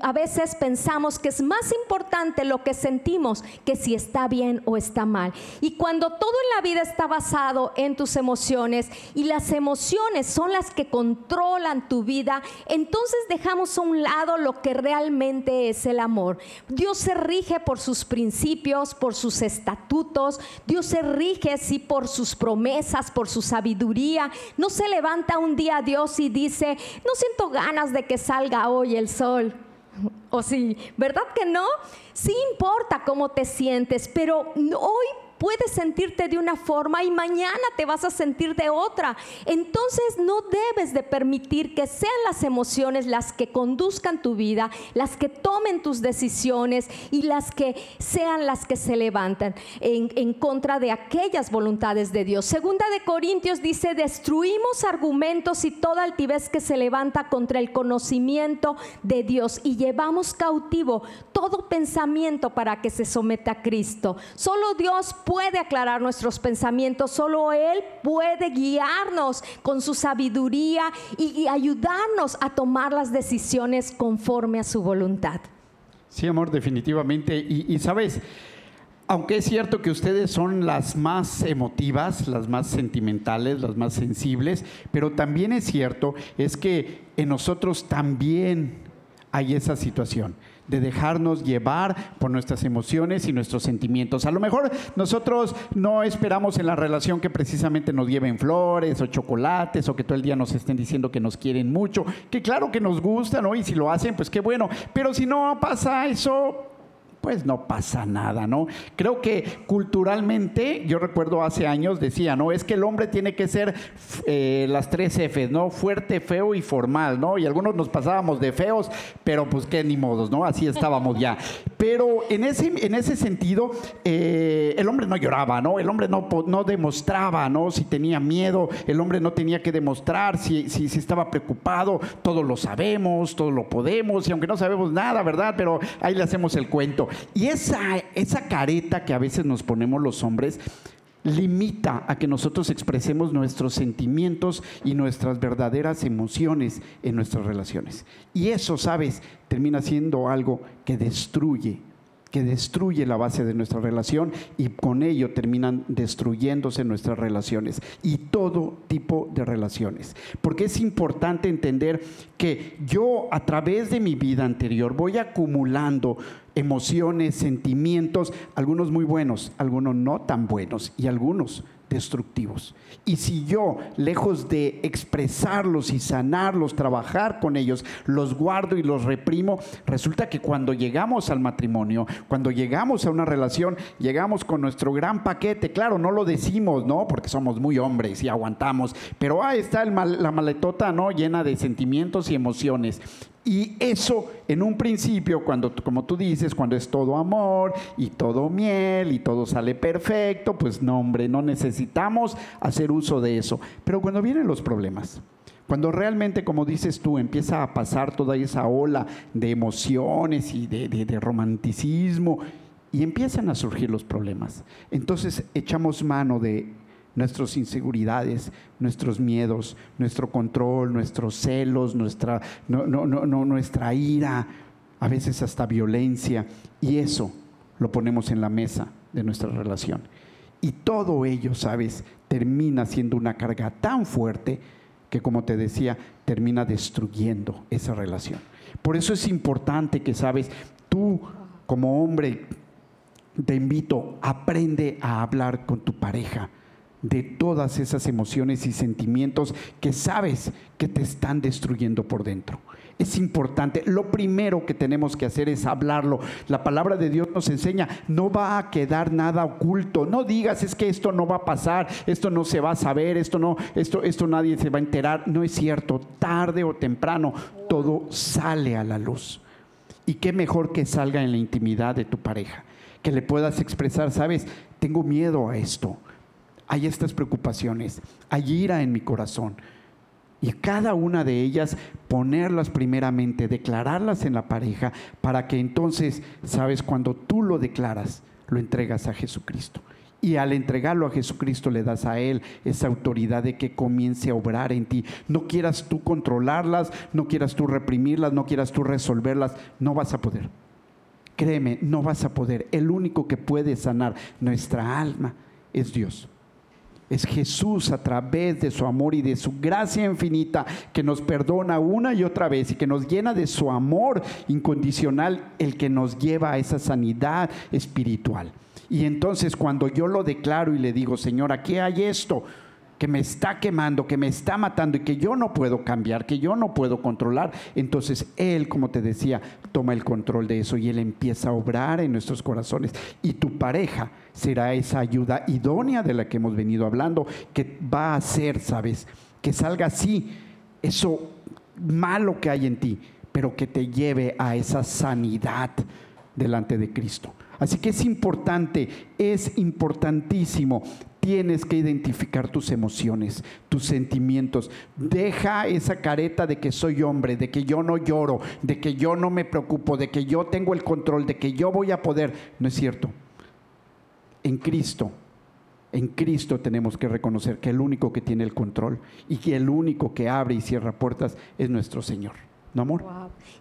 a veces pensamos que es más importante lo que sentimos que si está bien o está mal. Y cuando todo en la vida está basado en tus emociones y las emociones son las que controlan tu vida, entonces dejamos a un lado lo que realmente es el amor. Dios se rige por sus principios, por sus estatutos, Dios se rige sí por sus promesas, por su sabiduría. No se levanta un día Dios y dice, no siento ganas de que salga hoy el sol. O sí, ¿verdad que no? Sí importa cómo te sientes, pero hoy puedes sentirte de una forma y mañana te vas a sentir de otra. Entonces no debes de permitir que sean las emociones las que conduzcan tu vida, las que tomen tus decisiones y las que sean las que se levantan en, en contra de aquellas voluntades de Dios. Segunda de Corintios dice, destruimos argumentos y toda altivez que se levanta contra el conocimiento de Dios y llevamos cautivo todo pensamiento para que se someta a Cristo. Solo Dios puede aclarar nuestros pensamientos, solo Él puede guiarnos con su sabiduría y, ayudarnos a tomar las decisiones conforme a su voluntad. Sí, amor, definitivamente. Y, y, sabes, aunque es cierto que ustedes son las más emotivas, las más sentimentales, las más sensibles, pero también es cierto es que en nosotros también hay esa situación de dejarnos llevar por nuestras emociones y nuestros sentimientos. A lo mejor nosotros no esperamos en la relación que precisamente nos lleven flores o chocolates o que todo el día nos estén diciendo que nos quieren mucho, que claro que nos gustan, ¿no? Y si lo hacen, pues qué bueno. Pero si no pasa eso, pues no pasa nada, ¿no? Creo que culturalmente, yo recuerdo hace años, decía, ¿no? Es que el hombre tiene que ser eh, las tres Fs, ¿no? Fuerte, feo y formal, ¿no? Y algunos nos pasábamos de feos, pero pues qué ni modos, ¿no? Así estábamos ya. Pero en ese, en ese sentido, eh, el hombre no lloraba, ¿no? El hombre no, no demostraba, ¿no? Si tenía miedo, el hombre no tenía que demostrar si, si, si estaba preocupado, todo lo sabemos, todo lo podemos, y aunque no sabemos nada, ¿verdad? Pero ahí le hacemos el cuento. Y esa, esa careta que a veces nos ponemos los hombres limita a que nosotros expresemos nuestros sentimientos y nuestras verdaderas emociones en nuestras relaciones. Y eso, sabes, termina siendo algo que destruye que destruye la base de nuestra relación y con ello terminan destruyéndose nuestras relaciones y todo tipo de relaciones. Porque es importante entender que yo a través de mi vida anterior voy acumulando emociones, sentimientos, algunos muy buenos, algunos no tan buenos y algunos destructivos. Y si yo, lejos de expresarlos y sanarlos, trabajar con ellos, los guardo y los reprimo, resulta que cuando llegamos al matrimonio, cuando llegamos a una relación, llegamos con nuestro gran paquete. Claro, no lo decimos, ¿no? Porque somos muy hombres y aguantamos, pero ahí está la maletota, ¿no? Llena de sentimientos y emociones. Y eso en un principio, cuando, como tú dices, cuando es todo amor y todo miel y todo sale perfecto, pues no, hombre, no necesitamos hacer uso de eso. Pero cuando vienen los problemas, cuando realmente, como dices tú, empieza a pasar toda esa ola de emociones y de, de romanticismo y empiezan a surgir los problemas, entonces echamos mano de nuestras inseguridades, nuestros miedos, nuestro control, nuestros celos, nuestra, no, no, no, nuestra ira, a veces hasta violencia. Y eso lo ponemos en la mesa de nuestra relación. Y todo ello, sabes, termina siendo una carga tan fuerte que, como te decía, termina destruyendo esa relación. Por eso es importante que, sabes, tú como hombre, te invito, aprende a hablar con tu pareja de todas esas emociones y sentimientos que sabes que te están destruyendo por dentro. Es importante. Lo primero que tenemos que hacer es hablarlo. La palabra de Dios nos enseña, no va a quedar nada oculto. No digas, es que esto no va a pasar, esto no se va a saber, esto no, esto, esto nadie se va a enterar. No es cierto. Tarde o temprano todo sale a la luz. Y qué mejor que salga en la intimidad de tu pareja, que le puedas expresar, sabes, tengo miedo a esto, hay estas preocupaciones, hay ira en mi corazón. Y cada una de ellas ponerlas primeramente, declararlas en la pareja, para que entonces, sabes, cuando tú lo declaras, lo entregas a Jesucristo. Y al entregarlo a Jesucristo le das a Él esa autoridad de que comience a obrar en ti. No quieras tú controlarlas, no quieras tú reprimirlas, no quieras tú resolverlas, no vas a poder. Créeme, no vas a poder. El único que puede sanar nuestra alma es Dios. Es Jesús a través de su amor y de su gracia infinita que nos perdona una y otra vez y que nos llena de su amor incondicional, el que nos lleva a esa sanidad espiritual. Y entonces cuando yo lo declaro y le digo, Señor, aquí hay esto que me está quemando, que me está matando y que yo no puedo cambiar, que yo no puedo controlar, entonces Él, como te decía, toma el control de eso y Él empieza a obrar en nuestros corazones. Y tu pareja será esa ayuda idónea de la que hemos venido hablando, que va a hacer, ¿sabes? Que salga así, eso malo que hay en ti, pero que te lleve a esa sanidad delante de Cristo. Así que es importante, es importantísimo. Tienes que identificar tus emociones, tus sentimientos. Deja esa careta de que soy hombre, de que yo no lloro, de que yo no me preocupo, de que yo tengo el control, de que yo voy a poder. No es cierto. En Cristo, en Cristo tenemos que reconocer que el único que tiene el control y que el único que abre y cierra puertas es nuestro Señor. ¿No, amor?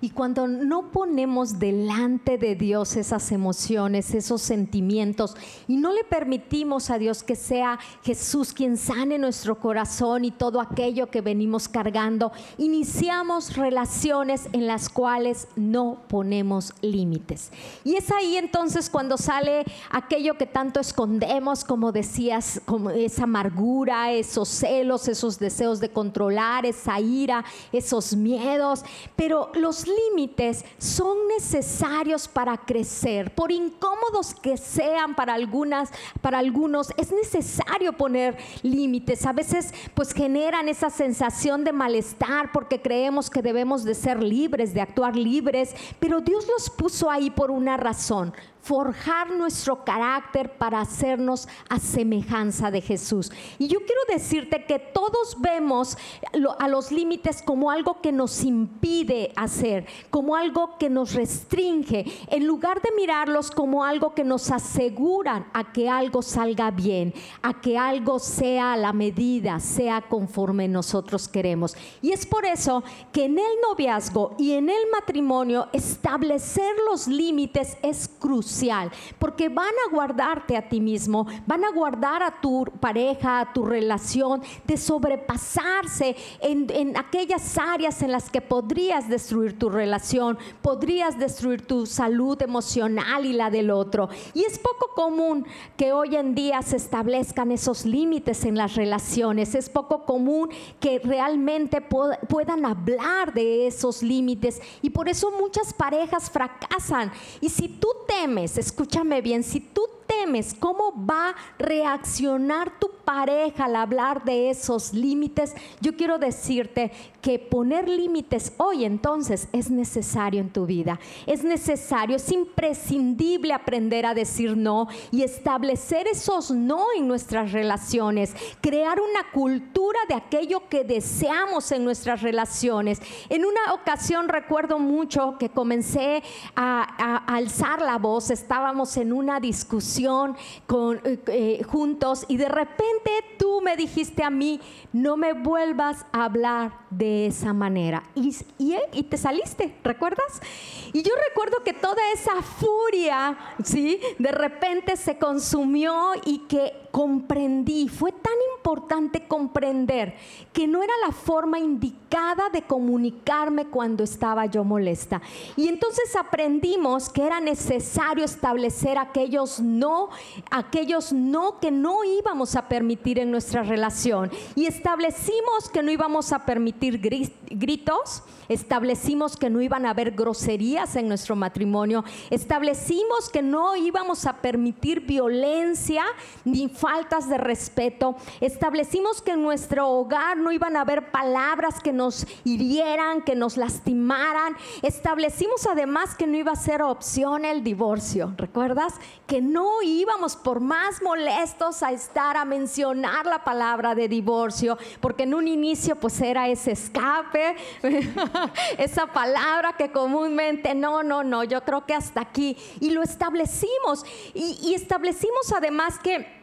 Y cuando no ponemos delante de Dios esas emociones, esos sentimientos, y no le permitimos a Dios que sea Jesús quien sane nuestro corazón y todo aquello que venimos cargando, iniciamos relaciones en las cuales no ponemos límites. Y es ahí entonces cuando sale aquello que tanto escondemos, como decías, como esa amargura, esos celos, esos deseos de controlar, esa ira, esos miedos pero los límites son necesarios para crecer. Por incómodos que sean para algunas, para algunos, es necesario poner límites. A veces pues generan esa sensación de malestar porque creemos que debemos de ser libres, de actuar libres, pero Dios los puso ahí por una razón forjar nuestro carácter para hacernos a semejanza de Jesús. Y yo quiero decirte que todos vemos a los límites como algo que nos impide hacer, como algo que nos restringe, en lugar de mirarlos como algo que nos aseguran a que algo salga bien, a que algo sea a la medida, sea conforme nosotros queremos. Y es por eso que en el noviazgo y en el matrimonio establecer los límites es crucial porque van a guardarte a ti mismo, van a guardar a tu pareja, a tu relación, de sobrepasarse en, en aquellas áreas en las que podrías destruir tu relación, podrías destruir tu salud emocional y la del otro. Y es poco común que hoy en día se establezcan esos límites en las relaciones, es poco común que realmente puedan hablar de esos límites y por eso muchas parejas fracasan. Y si tú temes, escúchame bien, si tú temes cómo va a reaccionar tu pareja al hablar de esos límites, yo quiero decirte que poner límites hoy entonces es necesario en tu vida. Es necesario, es imprescindible aprender a decir no y establecer esos no en nuestras relaciones, crear una cultura de aquello que deseamos en nuestras relaciones. En una ocasión recuerdo mucho que comencé a, alzar la voz, estábamos en una discusión con, eh, eh, juntos y de repente tú me dijiste a mí, no me vuelvas a hablar de esa manera. Y, y, te saliste, ¿recuerdas? Y yo recuerdo que toda esa furia, ¿sí? De repente se consumió y que comprendí, fue tan importante comprender que no era la forma indicada de comunicarme cuando estaba yo molesta. Y entonces aprendimos que era necesario establecer aquellos no, aquellos no que no íbamos a permitir en nuestra relación. Y establecimos que no íbamos a permitir gritos, establecimos que no iban a haber groserías en nuestro matrimonio, establecimos que no íbamos a permitir violencia ni faltas de respeto. Establecimos que en nuestro hogar no iban a haber palabras que nos hirieran, que nos lastimaran. Establecimos además que no iba a ser opción el divorcio. ¿Recuerdas? Que no íbamos por más molestos a estar a mencionar la palabra de divorcio, porque en un inicio pues era ese escape, esa palabra que comúnmente no, no, no, yo creo que hasta aquí. Y lo establecimos. Y, y establecimos además que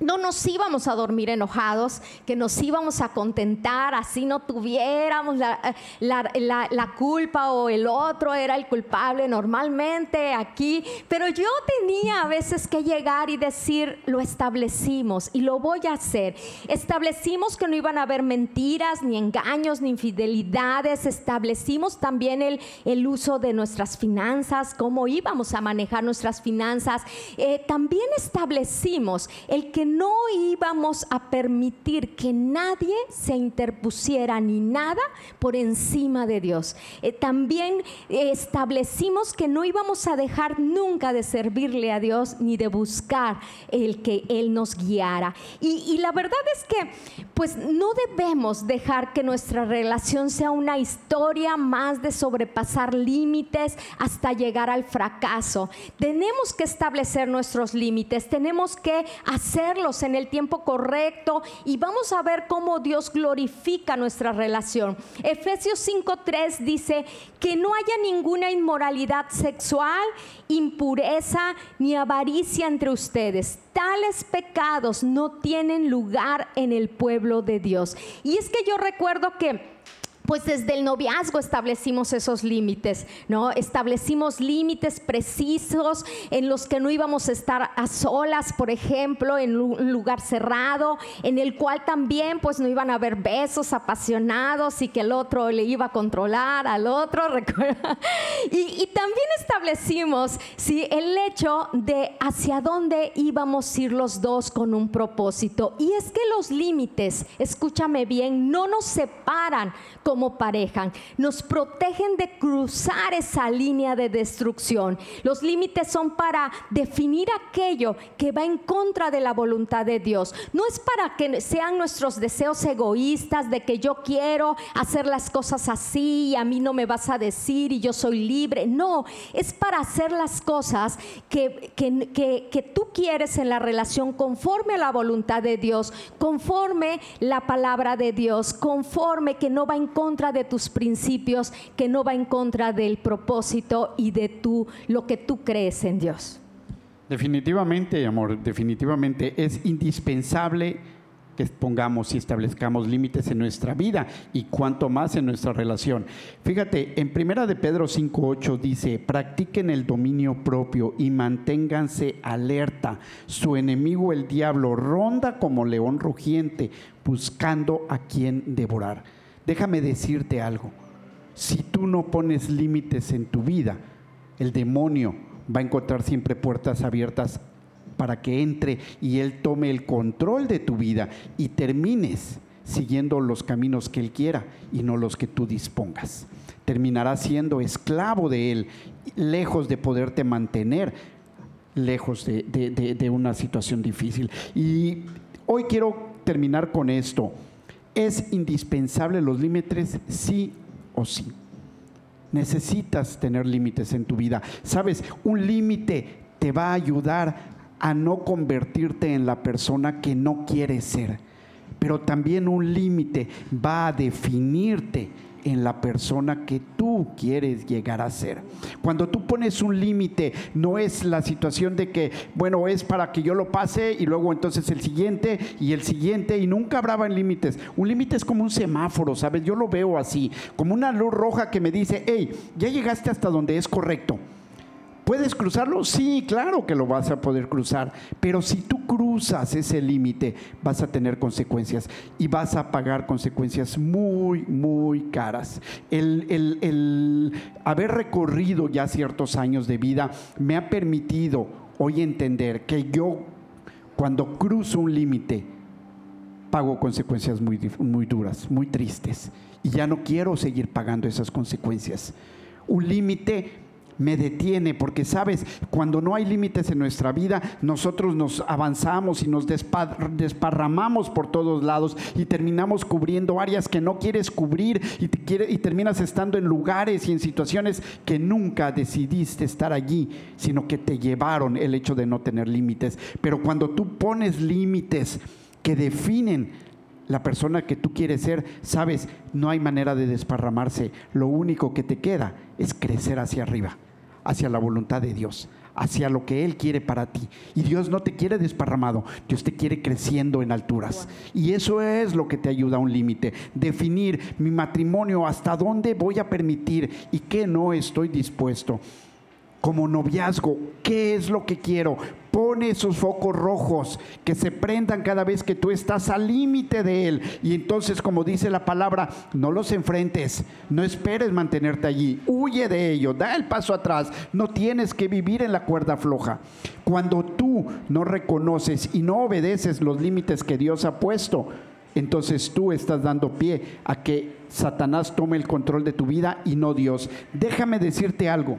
no nos íbamos a dormir enojados, que nos íbamos a contentar, así no tuviéramos la, la, culpa o el otro era el culpable normalmente aquí, pero yo tenía a veces que llegar y decir, lo establecimos y lo voy a hacer. Establecimos que no iban a haber mentiras, ni engaños, ni infidelidades, establecimos también el, el uso de nuestras finanzas, cómo íbamos a manejar nuestras finanzas. Eh, también establecimos el que no íbamos a permitir que nadie se interpusiera ni nada por encima de Dios. Eh, también establecimos que no íbamos a dejar nunca de servirle a Dios ni de buscar el que Él nos guiara. Y, y la verdad es que pues no debemos dejar que nuestra relación sea una historia más de sobrepasar límites hasta llegar al fracaso. Tenemos que establecer nuestros límites, tenemos que hacer en el tiempo correcto y vamos a ver cómo Dios glorifica nuestra relación. Efesios 5.3 dice que no haya ninguna inmoralidad sexual, impureza ni avaricia entre ustedes. Tales pecados no tienen lugar en el pueblo de Dios. Y es que yo recuerdo que pues desde el noviazgo establecimos esos límites, ¿no? Establecimos límites precisos en los que no íbamos a estar a solas, por ejemplo, en un lugar cerrado, en el cual también pues no iban a haber besos apasionados y que el otro le iba a controlar al otro, ¿recuerda? Y, también establecimos, sí, el hecho de hacia dónde íbamos a ir los dos con un propósito. Y es que los límites, escúchame bien, no nos separan como pareja, nos protegen de cruzar esa línea de destrucción. Los límites son para definir aquello que va en contra de la voluntad de Dios. No es para que sean nuestros deseos egoístas de que yo quiero hacer las cosas así y a mí no me vas a decir y yo soy libre. No, es para hacer las cosas que, que, que tú quieres en la relación conforme a la voluntad de Dios, conforme la palabra de Dios, conforme que no va en contra contra de tus principios, que no va en contra del propósito y de lo que tú crees en Dios. Definitivamente, amor, definitivamente es indispensable que pongamos y establezcamos límites en nuestra vida y cuanto más en nuestra relación. Fíjate, en Primera de Pedro 5:8 dice, "Practiquen el dominio propio y manténganse alerta. Su enemigo el diablo ronda como león rugiente, buscando a quien devorar." Déjame decirte algo. Si tú no pones límites en tu vida, el demonio va a encontrar siempre puertas abiertas para que entre y él tome el control de tu vida y termines siguiendo los caminos que él quiera y no los que tú dispongas. Terminarás siendo esclavo de él, lejos de poderte mantener, lejos de, de una situación difícil. Y hoy quiero terminar con esto. ¿Es indispensable los límites? Sí o sí. Necesitas tener límites en tu vida. Sabes, un límite te va a ayudar a no convertirte en la persona que no quieres ser. Pero también un límite va a definirte en la persona que tú quieres llegar a ser. Cuando tú pones un límite, no es la situación de que, bueno, es para que yo lo pase y luego entonces el siguiente y el siguiente y nunca habrá límites. Un límite es como un semáforo, ¿sabes? Yo lo veo así, como una luz roja que me dice, hey, ya llegaste hasta donde es correcto ¿Puedes cruzarlo? Sí, claro que lo vas a poder cruzar, pero si tú cruzas ese límite vas a tener consecuencias y vas a pagar consecuencias muy, muy caras. El, haber recorrido ya ciertos años de vida me ha permitido hoy entender que yo cuando cruzo un límite pago consecuencias muy, muy duras, muy tristes y ya no quiero seguir pagando esas consecuencias. Un límite me detiene, porque sabes, cuando no hay límites en nuestra vida, nosotros nos avanzamos y nos desparramamos por todos lados y terminamos cubriendo áreas que no quieres cubrir y, y terminas estando en lugares y en situaciones que nunca decidiste estar allí, sino que te llevaron el hecho de no tener límites. Pero cuando tú pones límites que definen la persona que tú quieres ser, sabes, no hay manera de desparramarse. Lo único que te queda es crecer hacia arriba, hacia la voluntad de Dios, hacia lo que Él quiere para ti. Y Dios no te quiere desparramado, Dios te quiere creciendo en alturas. Y eso es lo que te ayuda a un límite. Definir mi matrimonio, hasta dónde voy a permitir y qué no estoy dispuesto como noviazgo, ¿qué es lo que quiero? Pone esos focos rojos que se prendan cada vez que tú estás al límite de él. Y entonces, como dice la palabra, no los enfrentes, no esperes mantenerte allí, huye de ello, da el paso atrás, no tienes que vivir en la cuerda floja. Cuando tú no reconoces y no obedeces los límites que Dios ha puesto, entonces tú estás dando pie a que Satanás tome el control de tu vida y no Dios. Déjame decirte algo.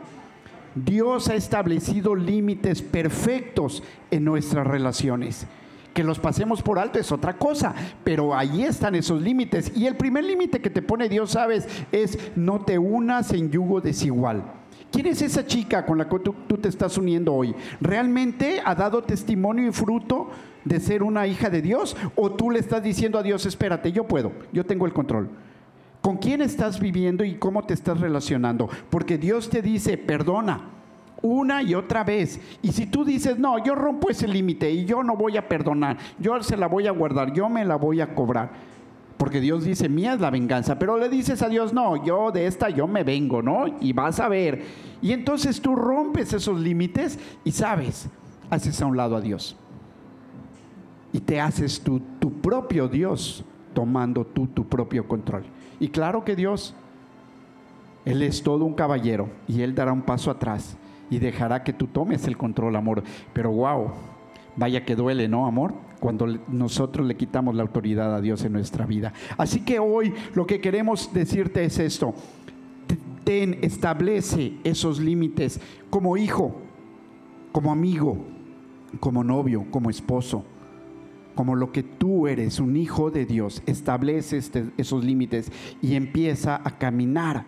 Dios ha establecido límites perfectos en nuestras relaciones. Que los pasemos por alto es otra cosa, pero ahí están esos límites. Y el primer límite que te pone Dios, sabes, es no te unas en yugo desigual. ¿Quién es esa chica con la que tú, tú, te estás uniendo hoy? ¿Realmente ha dado testimonio y fruto de ser una hija de Dios? ¿O tú le estás diciendo a Dios, espérate, yo puedo, yo tengo el control? Con quién estás viviendo y cómo te estás relacionando. Porque Dios te dice, perdona una y otra vez. Y si tú dices, no, yo rompo ese límite y yo no voy a perdonar, yo se la voy a guardar, yo me la voy a cobrar. Porque Dios dice, mía es la venganza, pero le dices a Dios, no, yo de esta yo me vengo, ¿no? Y vas a ver. Y entonces tú rompes esos límites y sabes, haces a un lado a Dios. Y te haces tu, tu propio Dios, tomando tú tu propio control. Y claro que Dios, Él es todo un caballero y Él dará un paso atrás y dejará que tú tomes el control, amor. Pero wow, vaya que duele, ¿no, amor? Cuando nosotros le quitamos la autoridad a Dios en nuestra vida. Así que hoy lo que queremos decirte es esto. Ten, establece esos límites como hijo, como amigo, como novio, como esposo como lo que tú eres, un hijo de Dios, establece este, esos límites y empieza a caminar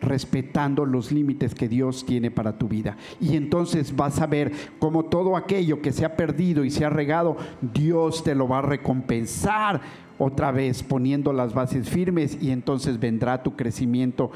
respetando los límites que Dios tiene para tu vida. Y entonces vas a ver cómo todo aquello que se ha perdido y se ha regado, Dios te lo va a recompensar otra vez poniendo las bases firmes y entonces vendrá tu crecimiento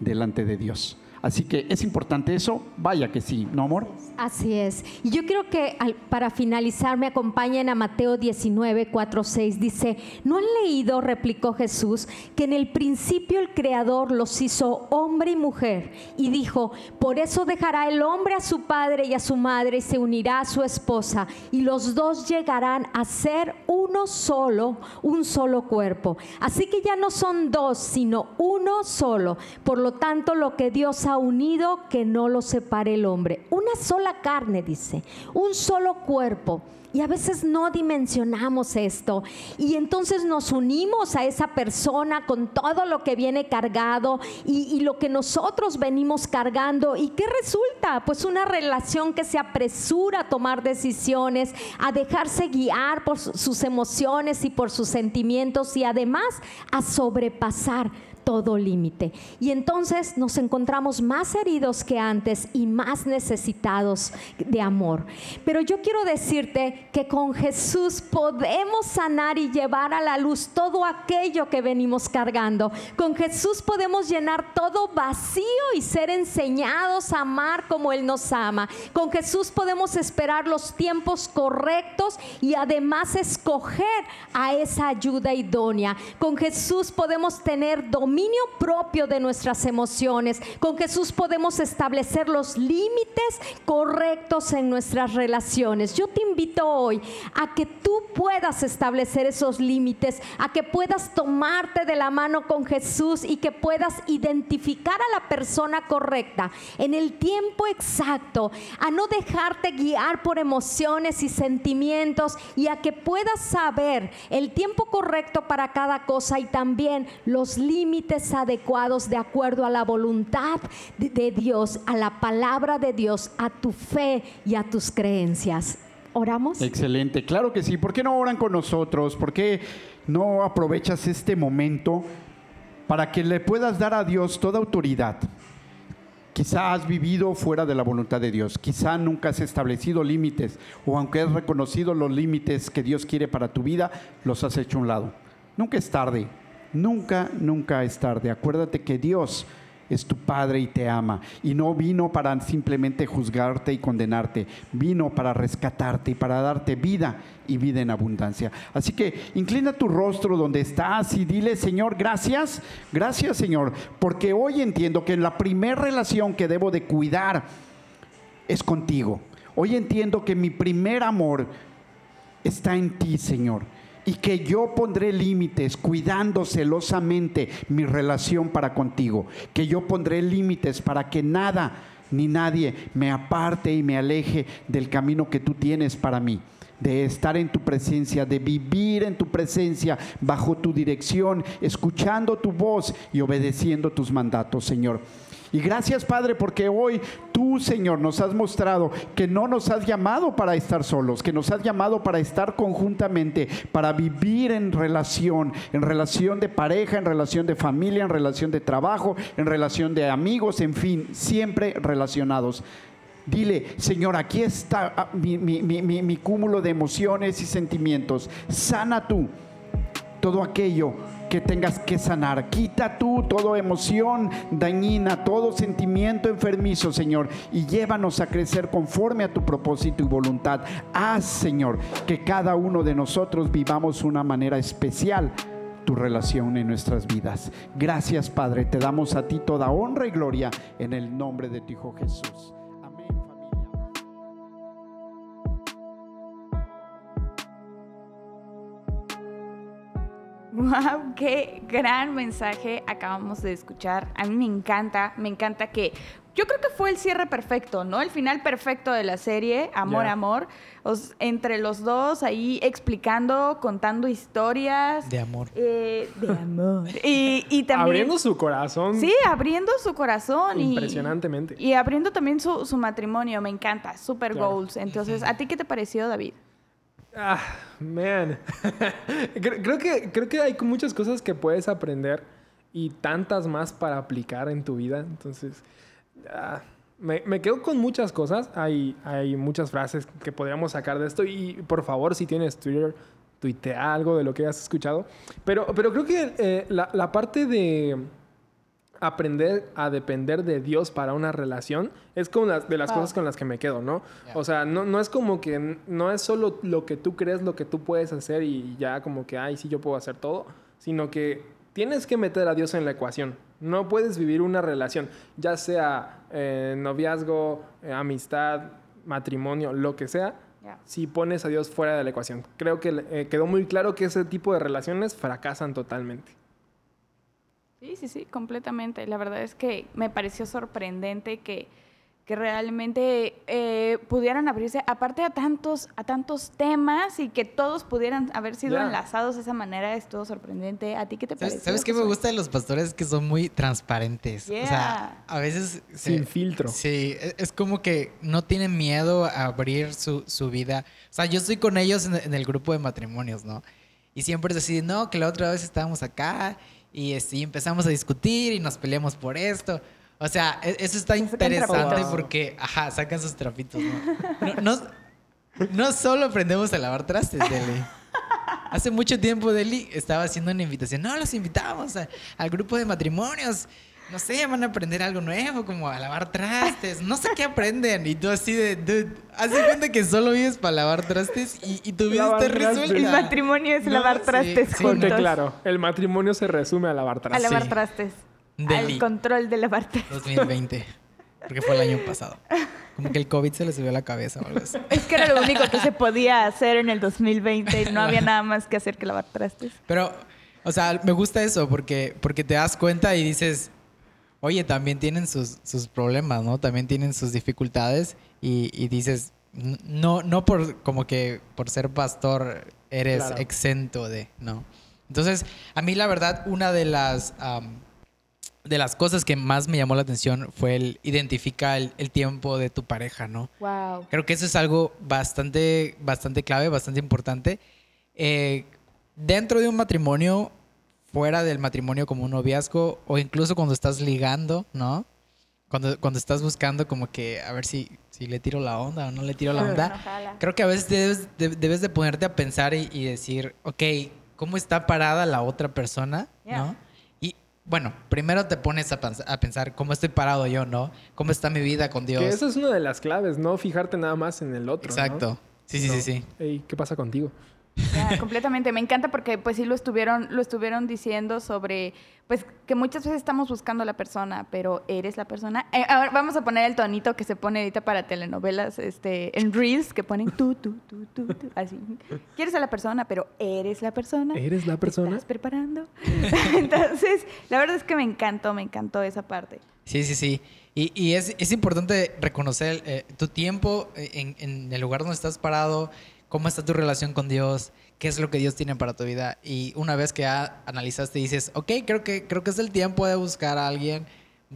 delante de Dios. Así que es importante eso, vaya que sí, ¿no, amor? Así es. Y yo creo que para finalizar me acompañen a Mateo 19, 4, 6. Dice, ¿no han leído, replicó Jesús, que en el principio el Creador los hizo hombre y mujer? Y dijo, por eso dejará el hombre a su padre y a su madre y se unirá a su esposa y los dos llegarán a ser uno solo, un solo cuerpo. Así que ya no son dos, sino uno solo. Por lo tanto, lo que Dios unido que no lo separe el hombre. Una sola carne, dice, un solo cuerpo. Y a veces no dimensionamos esto. Y entonces nos unimos a esa persona con todo lo que viene cargado y, y, lo que nosotros venimos cargando. ¿Y qué resulta? Pues una relación que se apresura a tomar decisiones, a dejarse guiar por sus emociones y por sus sentimientos y además a sobrepasar todo límite. Y entonces nos encontramos más heridos que antes y más necesitados de amor. Pero yo quiero decirte que con Jesús podemos sanar y llevar a la luz todo aquello que venimos cargando. Con Jesús podemos llenar todo vacío y ser enseñados a amar como Él nos ama. Con Jesús podemos esperar los tiempos correctos y además escoger a esa ayuda idónea. Con Jesús podemos tener dominio propio de nuestras emociones. Con Jesús podemos establecer los límites correctos en nuestras relaciones. Yo te invito hoy a que tú puedas establecer esos límites, a que puedas tomarte de la mano con Jesús y que puedas identificar a la persona correcta en el tiempo exacto, a no dejarte guiar por emociones y sentimientos y a que puedas saber el tiempo correcto para cada cosa y también los límites adecuados de acuerdo a la voluntad de, de Dios, a la palabra de Dios, a tu fe y a tus creencias. ¿Oramos? Excelente, claro que sí. ¿Por qué no oran con nosotros? ¿Por qué no aprovechas este momento para que le puedas dar a Dios toda autoridad? Quizá has vivido fuera de la voluntad de Dios, quizá nunca has establecido límites o aunque has reconocido los límites que Dios quiere para tu vida, los has hecho a un lado. Nunca es tarde, nunca, nunca es tarde. Acuérdate que Dios es tu Padre y te ama. Y no vino para simplemente juzgarte y condenarte, vino para rescatarte y para darte vida y vida en abundancia. Así que inclina tu rostro donde estás y dile, Señor, gracias, gracias Señor, porque hoy entiendo que la primera relación que debo de cuidar es contigo. Hoy entiendo que mi primer amor está en ti, Señor y que yo pondré límites cuidando celosamente mi relación para contigo, que yo pondré límites para que nada ni nadie me aparte y me aleje del camino que tú tienes para mí de estar en tu presencia, de vivir en tu presencia, bajo tu dirección, escuchando tu voz y obedeciendo tus mandatos, Señor. Y gracias Padre porque hoy tú Señor nos has mostrado que no nos has llamado para estar solos, que nos has llamado para estar conjuntamente, para vivir en relación, en relación de pareja, en relación de familia, en relación de trabajo, en relación de amigos, en fin, siempre relacionados. Dile, Señor, aquí está ah, mi, cúmulo de emociones y sentimientos. Sana tú todo aquello que tengas que sanar. Quita tú toda emoción dañina, todo sentimiento enfermizo, Señor, y llévanos a crecer conforme a tu propósito y voluntad. Haz, Señor, que cada uno de nosotros vivamos una manera especial tu relación en nuestras vidas. Gracias, Padre. Te damos a ti toda honra y gloria en el nombre de tu Hijo Jesús. ¡Wow! ¡Qué gran mensaje acabamos de escuchar! A mí me encanta, me encanta que. Yo creo que fue el cierre perfecto, ¿no? El final perfecto de la serie, Amor, Amor. entre los dos ahí explicando, contando historias. De amor. Eh, de amor. Y, también. Abriendo su corazón. Sí, abriendo su corazón. Impresionantemente. Y, abriendo también su, matrimonio, me encanta. Super goals. Entonces, ¿a ti qué te pareció, David? Ah, man. creo, que, creo que hay muchas cosas que puedes aprender y tantas más para aplicar en tu vida. Entonces, ah, me, quedo con muchas cosas. Hay, hay muchas frases que podríamos sacar de esto. Y por favor, si tienes Twitter, tuitea algo de lo que has escuchado. Pero, pero creo que eh, la parte de aprender a depender de Dios para una relación es como de las cosas con las que me quedo, ¿no? O sea, no, no es como que no es solo lo que tú crees, lo que tú puedes hacer y ya como que, ay, sí, yo puedo hacer todo, sino que tienes que meter a Dios en la ecuación. No puedes vivir una relación, ya sea eh, noviazgo, eh, amistad, matrimonio, lo que sea, si pones a Dios fuera de la ecuación. Creo que eh, quedó muy claro que ese tipo de relaciones fracasan totalmente. Sí, sí, sí, completamente. La verdad es que me pareció sorprendente que, que realmente eh, pudieran abrirse, aparte a tantos, a tantos temas y que todos pudieran haber sido enlazados de esa manera, estuvo sorprendente. ¿A ti qué te parece? ¿Sabes qué me gusta de los pastores? Que son muy transparentes. O sea, a veces... Sin filtro. Sí, e, es como que no tienen miedo a abrir su, su vida. O sea, yo estoy con ellos en, en el grupo de matrimonios, ¿no? Y siempre es así, no, que la otra vez estábamos acá y, este, empezamos a discutir y nos peleamos por esto. O sea, e, eso está interesante porque, ajá, sacan sus trapitos, ¿no? No, solo aprendemos a lavar trastes, Deli. Hace mucho tiempo Deli estaba haciendo una invitación. No, los invitamos al grupo de matrimonios no sé, van a aprender algo nuevo, como a lavar trastes. No sé qué aprenden. Y tú así de, dude, haz de cuenta que solo vives para lavar trastes y, tu vida está resuelta. El matrimonio es lavar trastes juntos. claro, el matrimonio se resume a lavar trastes. A lavar trastes. Al control de lavar trastes. 2020. Porque fue el año pasado. Como que el COVID se le subió a la cabeza o algo así. Es que era lo único que se podía hacer en el 2020 y no había nada más que hacer que lavar trastes. Pero, o sea, me gusta eso porque, porque te das cuenta y dices, oye, también tienen sus, problemas, ¿no? También tienen sus dificultades y, dices, no, no por como que por ser pastor eres exento de, ¿no? Entonces, a mí la verdad, una de las de las cosas que más me llamó la atención fue el identificar el, el tiempo de tu pareja, ¿no? Wow. Creo que eso es algo bastante, bastante clave, bastante importante. Eh, dentro de un matrimonio, fuera del matrimonio como un noviazgo, o incluso cuando estás ligando, ¿no? Cuando, cuando estás buscando como que a ver si, si le tiro la onda o no le tiro la onda. No. Creo que a veces debes de, debes de ponerte a pensar y, y decir, ok, ¿cómo está parada la otra persona? Yeah. ¿No? Y bueno, primero te pones a, a pensar cómo estoy parado yo, ¿no? ¿Cómo está mi vida con Dios? Que esa es una de las claves, no fijarte nada más en el otro. ¿no? Exacto. Sí, sí, No. sí, sí. Ey, ¿qué pasa contigo? Ya, completamente. Me encanta porque pues sí lo estuvieron, lo estuvieron diciendo sobre, pues que muchas veces estamos buscando a la persona, pero eres la persona. Eh, ahora vamos a poner el tonito que se pone ahorita para telenovelas, este, en Reels, que ponen tú, tú, tú, tú, tú, así. Quieres a la persona, pero eres la persona. ¿Eres la ¿Te persona? ¿Estás preparando? Entonces, la verdad es que me encantó, me encantó esa parte. Sí, sí, sí. Y, y es, es importante reconocer eh, tu tiempo eh, en, en el lugar donde estás parado, cómo está tu relación con Dios, qué es lo que Dios tiene para tu vida. Y una vez que ya analizaste dices, ok, creo que, creo que es el tiempo de buscar a alguien,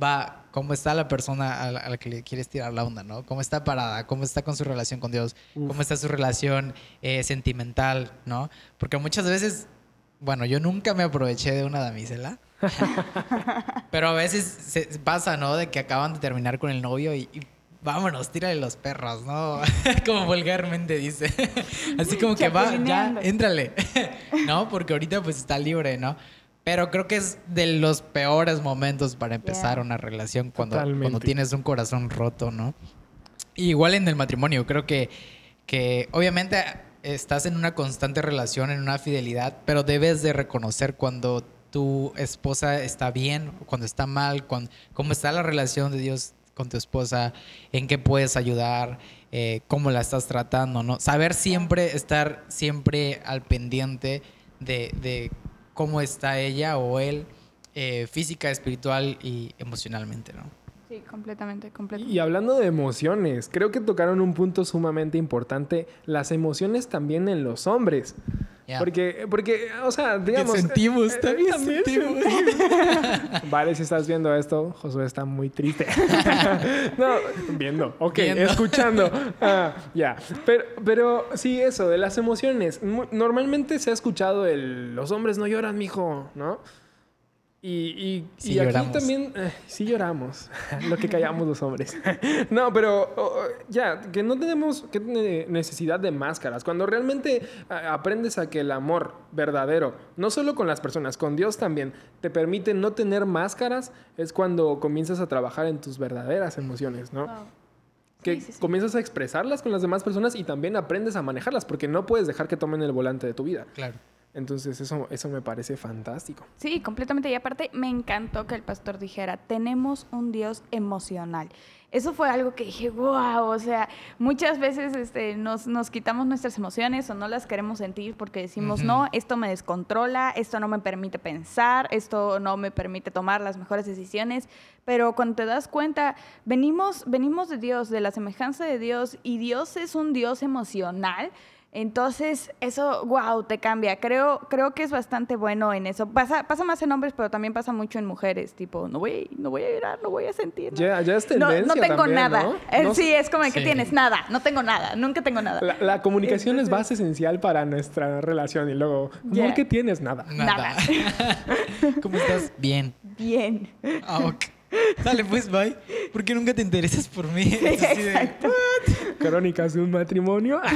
va, cómo está la persona a la, a la que le quieres tirar la onda, ¿no? Cómo está parada, cómo está con su relación con Dios, cómo está su relación eh, sentimental, ¿no? Porque muchas veces, bueno, yo nunca me aproveché de una damisela. Pero a veces se pasa, ¿no? De que acaban de terminar con el novio y, y vámonos, tírale los perros, ¿no? como vulgarmente dice. Así como que va, ya, éntrale. ¿No? Porque ahorita pues está libre, ¿no? Pero creo que es de los peores momentos para empezar Yeah. una relación cuando, Totalmente. cuando tienes un corazón roto, ¿no? Igual en el matrimonio, creo que, que obviamente estás en una constante relación, en una fidelidad, pero debes de reconocer cuando tu esposa está bien, cuando está mal, cuando, cómo está la relación de Dios con tu esposa, en qué puedes ayudar, eh, cómo la estás tratando, ¿no? Saber siempre, estar siempre al pendiente de, de cómo está ella o él eh, física, espiritual y emocionalmente, ¿no? Sí, completamente, completamente. Y hablando de emociones, creo que tocaron un punto sumamente importante, las emociones también en los hombres. Porque, porque, o sea, digamos... sentimos, eh, también también sentimos. Vale, si estás viendo esto, Josué está muy triste. no, viendo, ok, Viendo. escuchando. Ah, ya. Pero, pero sí, eso, de las emociones. Normalmente se ha escuchado el los hombres no lloran, mijo, ¿no? Y, y, Sí y aquí lloramos. también, eh, sí lloramos, lo que callamos los hombres. no, pero oh, ya, que no tenemos que necesidad de máscaras. Cuando realmente aprendes a que el amor verdadero, no solo con las personas, con Dios también, te permite no tener máscaras, es cuando comienzas a trabajar en tus verdaderas emociones, ¿no? Wow. Que Sí, sí, sí. comienzas a expresarlas con las demás personas y también aprendes a manejarlas, porque no puedes dejar que tomen el volante de tu vida. Claro. Entonces eso, eso me parece fantástico. Sí, completamente. Y aparte, me encantó que el pastor dijera, tenemos un Dios emocional. Eso fue algo que dije, wow, o sea, muchas veces este, nos, nos quitamos nuestras emociones o no las queremos sentir porque decimos, no, esto me descontrola, esto no me permite pensar, esto no me permite tomar las mejores decisiones. Pero cuando te das cuenta, venimos, venimos de Dios, de la semejanza de Dios, y Dios es un Dios emocional. Entonces, eso, wow, te cambia. Creo, creo que es bastante bueno en eso. Pasa, pasa más en hombres, pero también pasa mucho en mujeres. Tipo, no voy, no voy a llorar, no voy a sentir. Ya, ya es no, tendencia no tengo también, nada. ¿no? Eh, No sí, es como que Sí. tienes nada, no tengo nada, nunca tengo nada. La, la comunicación es base esencial para nuestra relación y luego, ¿por Ya. qué tienes nada? Nada. ¿Cómo estás? Bien. Bien. Ah, ok. Dale, pues, bye. ¿Por qué nunca te interesas por mí? Es así de- Exacto. Crónicas de un matrimonio.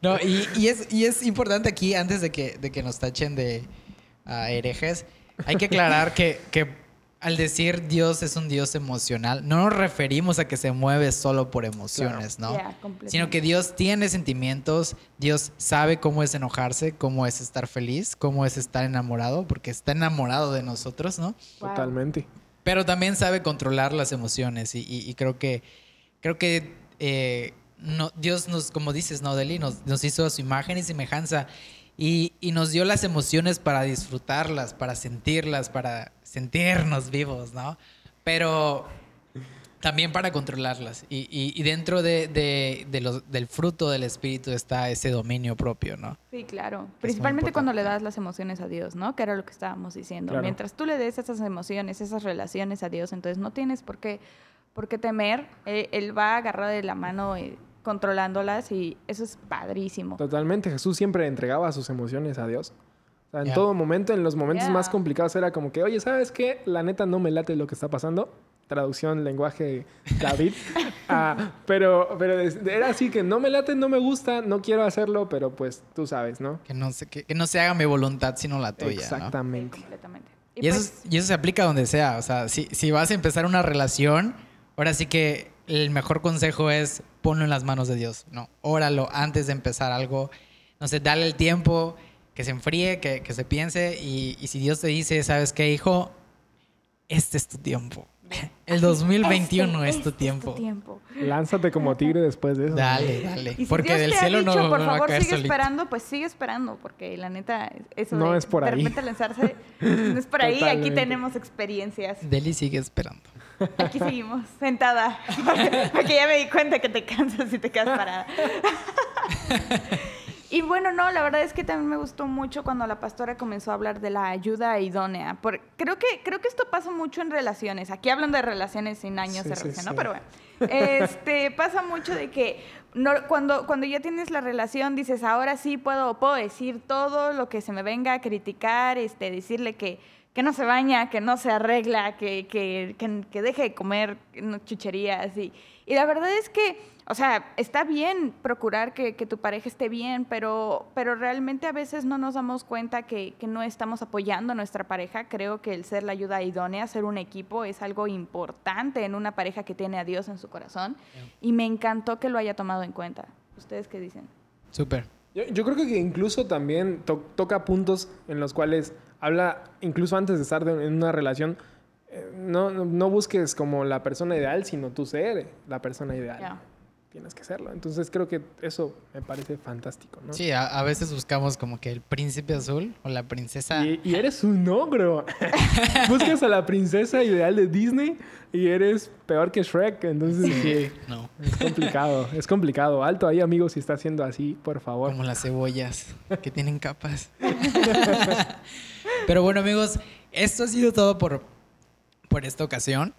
No, y, y es, y es importante aquí, antes de que, de que nos tachen de herejes, hay que aclarar que, que al decir Dios es un Dios emocional, no nos referimos a que se mueve solo por emociones, ¿no? Sino que Dios tiene sentimientos, Dios sabe cómo es enojarse, cómo es estar feliz, cómo es estar enamorado, porque está enamorado de nosotros, ¿no? Wow. Totalmente. Pero también sabe controlar las emociones y, y- y creo que creo que eh, no, Dios nos, como dices, no, Deli, nos, nos hizo a su imagen y semejanza y, y nos dio las emociones para disfrutarlas, para sentirlas, para sentirnos vivos, ¿no? Pero también para controlarlas. Y, y- y dentro de, de- de los- del fruto del espíritu está ese dominio propio, ¿no? Sí, claro. Principalmente cuando le das las emociones a Dios, ¿no? Que era lo que estábamos diciendo. Claro. Mientras tú le des esas emociones, esas relaciones a Dios, entonces no tienes por qué, por qué temer. Eh, él va a agarrar de la mano eh, controlándolas y eso es padrísimo. Totalmente. Jesús siempre entregaba sus emociones a Dios. O sea, en todo momento, en los momentos más complicados, era como que, oye, ¿sabes qué? La neta no me late lo que está pasando. Traducción, lenguaje, David. Ah, pero, pero era así que no me late, no me gusta, no quiero hacerlo, pero pues tú sabes, ¿no? Que no se, que, que no se haga mi voluntad sino la tuya. ¿no? Sí, Exactamente. completamente. Y, eso, pues, es- y eso se aplica donde sea. O sea, si, si vas a empezar una relación, ahora sí que el mejor consejo es ponlo en las manos de Dios. No, óralo antes de empezar algo. No sé, dale el tiempo, que se enfríe, que, que se piense. Y, y si Dios te dice, ¿sabes qué, hijo? Este es tu tiempo. El 2021 este- es tu este tiempo. tiempo. Lánzate como tigre después de eso. Dale, dale. Y si Porque Dios del te cielo ha dicho, no, por no va a favor, caer sigue solito. esperando, pues sigue esperando, porque la neta, eso No de es por de ahí. repente lanzarse, no es por ahí. Aquí Totalmente. tenemos experiencias. Deli sigue esperando. Aquí seguimos, sentada. Porque ya me di cuenta que te cansas y te quedas parada. Y bueno, no, la verdad es que también me gustó mucho cuando la pastora comenzó a hablar de la ayuda idónea. Por, creo, que, creo que esto pasa mucho en relaciones. Aquí hablan de relaciones sin años Sí, de sí, relación, ¿no? sí. Pero bueno, este, pasa mucho de que no, cuando, cuando ya tienes la relación dices, ahora sí puedo, puedo decir todo lo que se me venga a criticar, este, decirle que, que no se baña, que no se arregla, que, que, que, que deje de comer chucherías. Y, y la verdad es que, o sea, está bien procurar que, que tu pareja esté bien, pero, pero realmente a veces no nos damos cuenta que, que no estamos apoyando a nuestra pareja. Creo que el ser la ayuda idónea, ser un equipo, es algo importante en una pareja que tiene a Dios en su corazón. Y me encantó que lo haya tomado en cuenta. ¿Ustedes qué dicen? Súper. Yo, yo creo que incluso también to- toca puntos en los cuales habla, incluso antes de estar de- en una relación, no, no- no busques como la persona ideal, sino tú ser la persona ideal. Tienes que serlo. Entonces creo que eso me parece fantástico, ¿no? Sí, a, a veces buscamos como que el príncipe azul o la princesa. Y, y eres un ogro. Buscas a la princesa ideal de Disney y eres peor que Shrek. Entonces sí, No, es complicado. Es complicado. Alto ahí, amigos, si está haciendo así, por favor. como las cebollas que tienen capas. Pero bueno, amigos, esto ha sido todo por, por esta ocasión.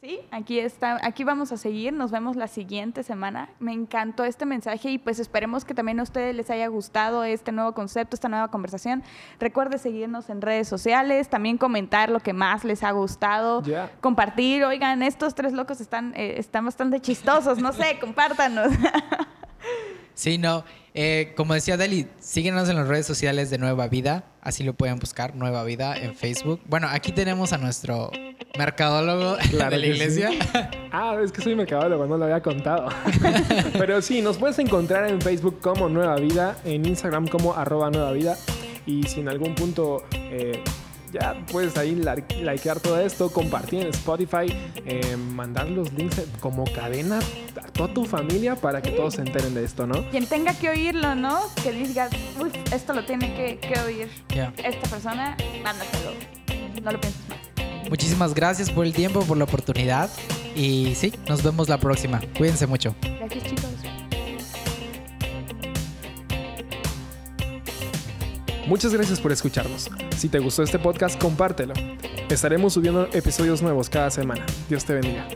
Sí, aquí está, aquí vamos a seguir, nos vemos la siguiente semana. Me encantó este mensaje y pues esperemos que también a ustedes les haya gustado este nuevo concepto, esta nueva conversación. Recuerde seguirnos en redes sociales, también comentar lo que más les ha gustado, compartir, oigan, estos tres locos están, eh, están bastante chistosos, no sé, compártanos. Sí, no. Eh, como decía Deli, síguenos en las redes sociales de Nueva Vida. Así lo pueden buscar, Nueva Vida en Facebook. Bueno, aquí tenemos a nuestro mercadólogo Claro de la iglesia. sí. Ah, es que soy mercadólogo, no lo había contado. Pero sí, nos puedes encontrar en Facebook como Nueva Vida, en Instagram como arroba Nueva Vida. Y si en algún punto eh, ya puedes ahí likear todo esto, compartir en Spotify, eh, mandar los links como cadena a toda tu familia para que todos se enteren de esto, ¿no? Quien tenga que oírlo, ¿no? Que diga, uy, esto lo tiene que, que oír Ya. esta persona, mándaselo. No lo pienses más. Muchísimas gracias por el tiempo, por la oportunidad. Y sí, nos vemos la próxima. Cuídense mucho. Gracias, chicos. Muchas gracias por escucharnos. Si te gustó este podcast, compártelo. Estaremos subiendo episodios nuevos cada semana. Dios te bendiga.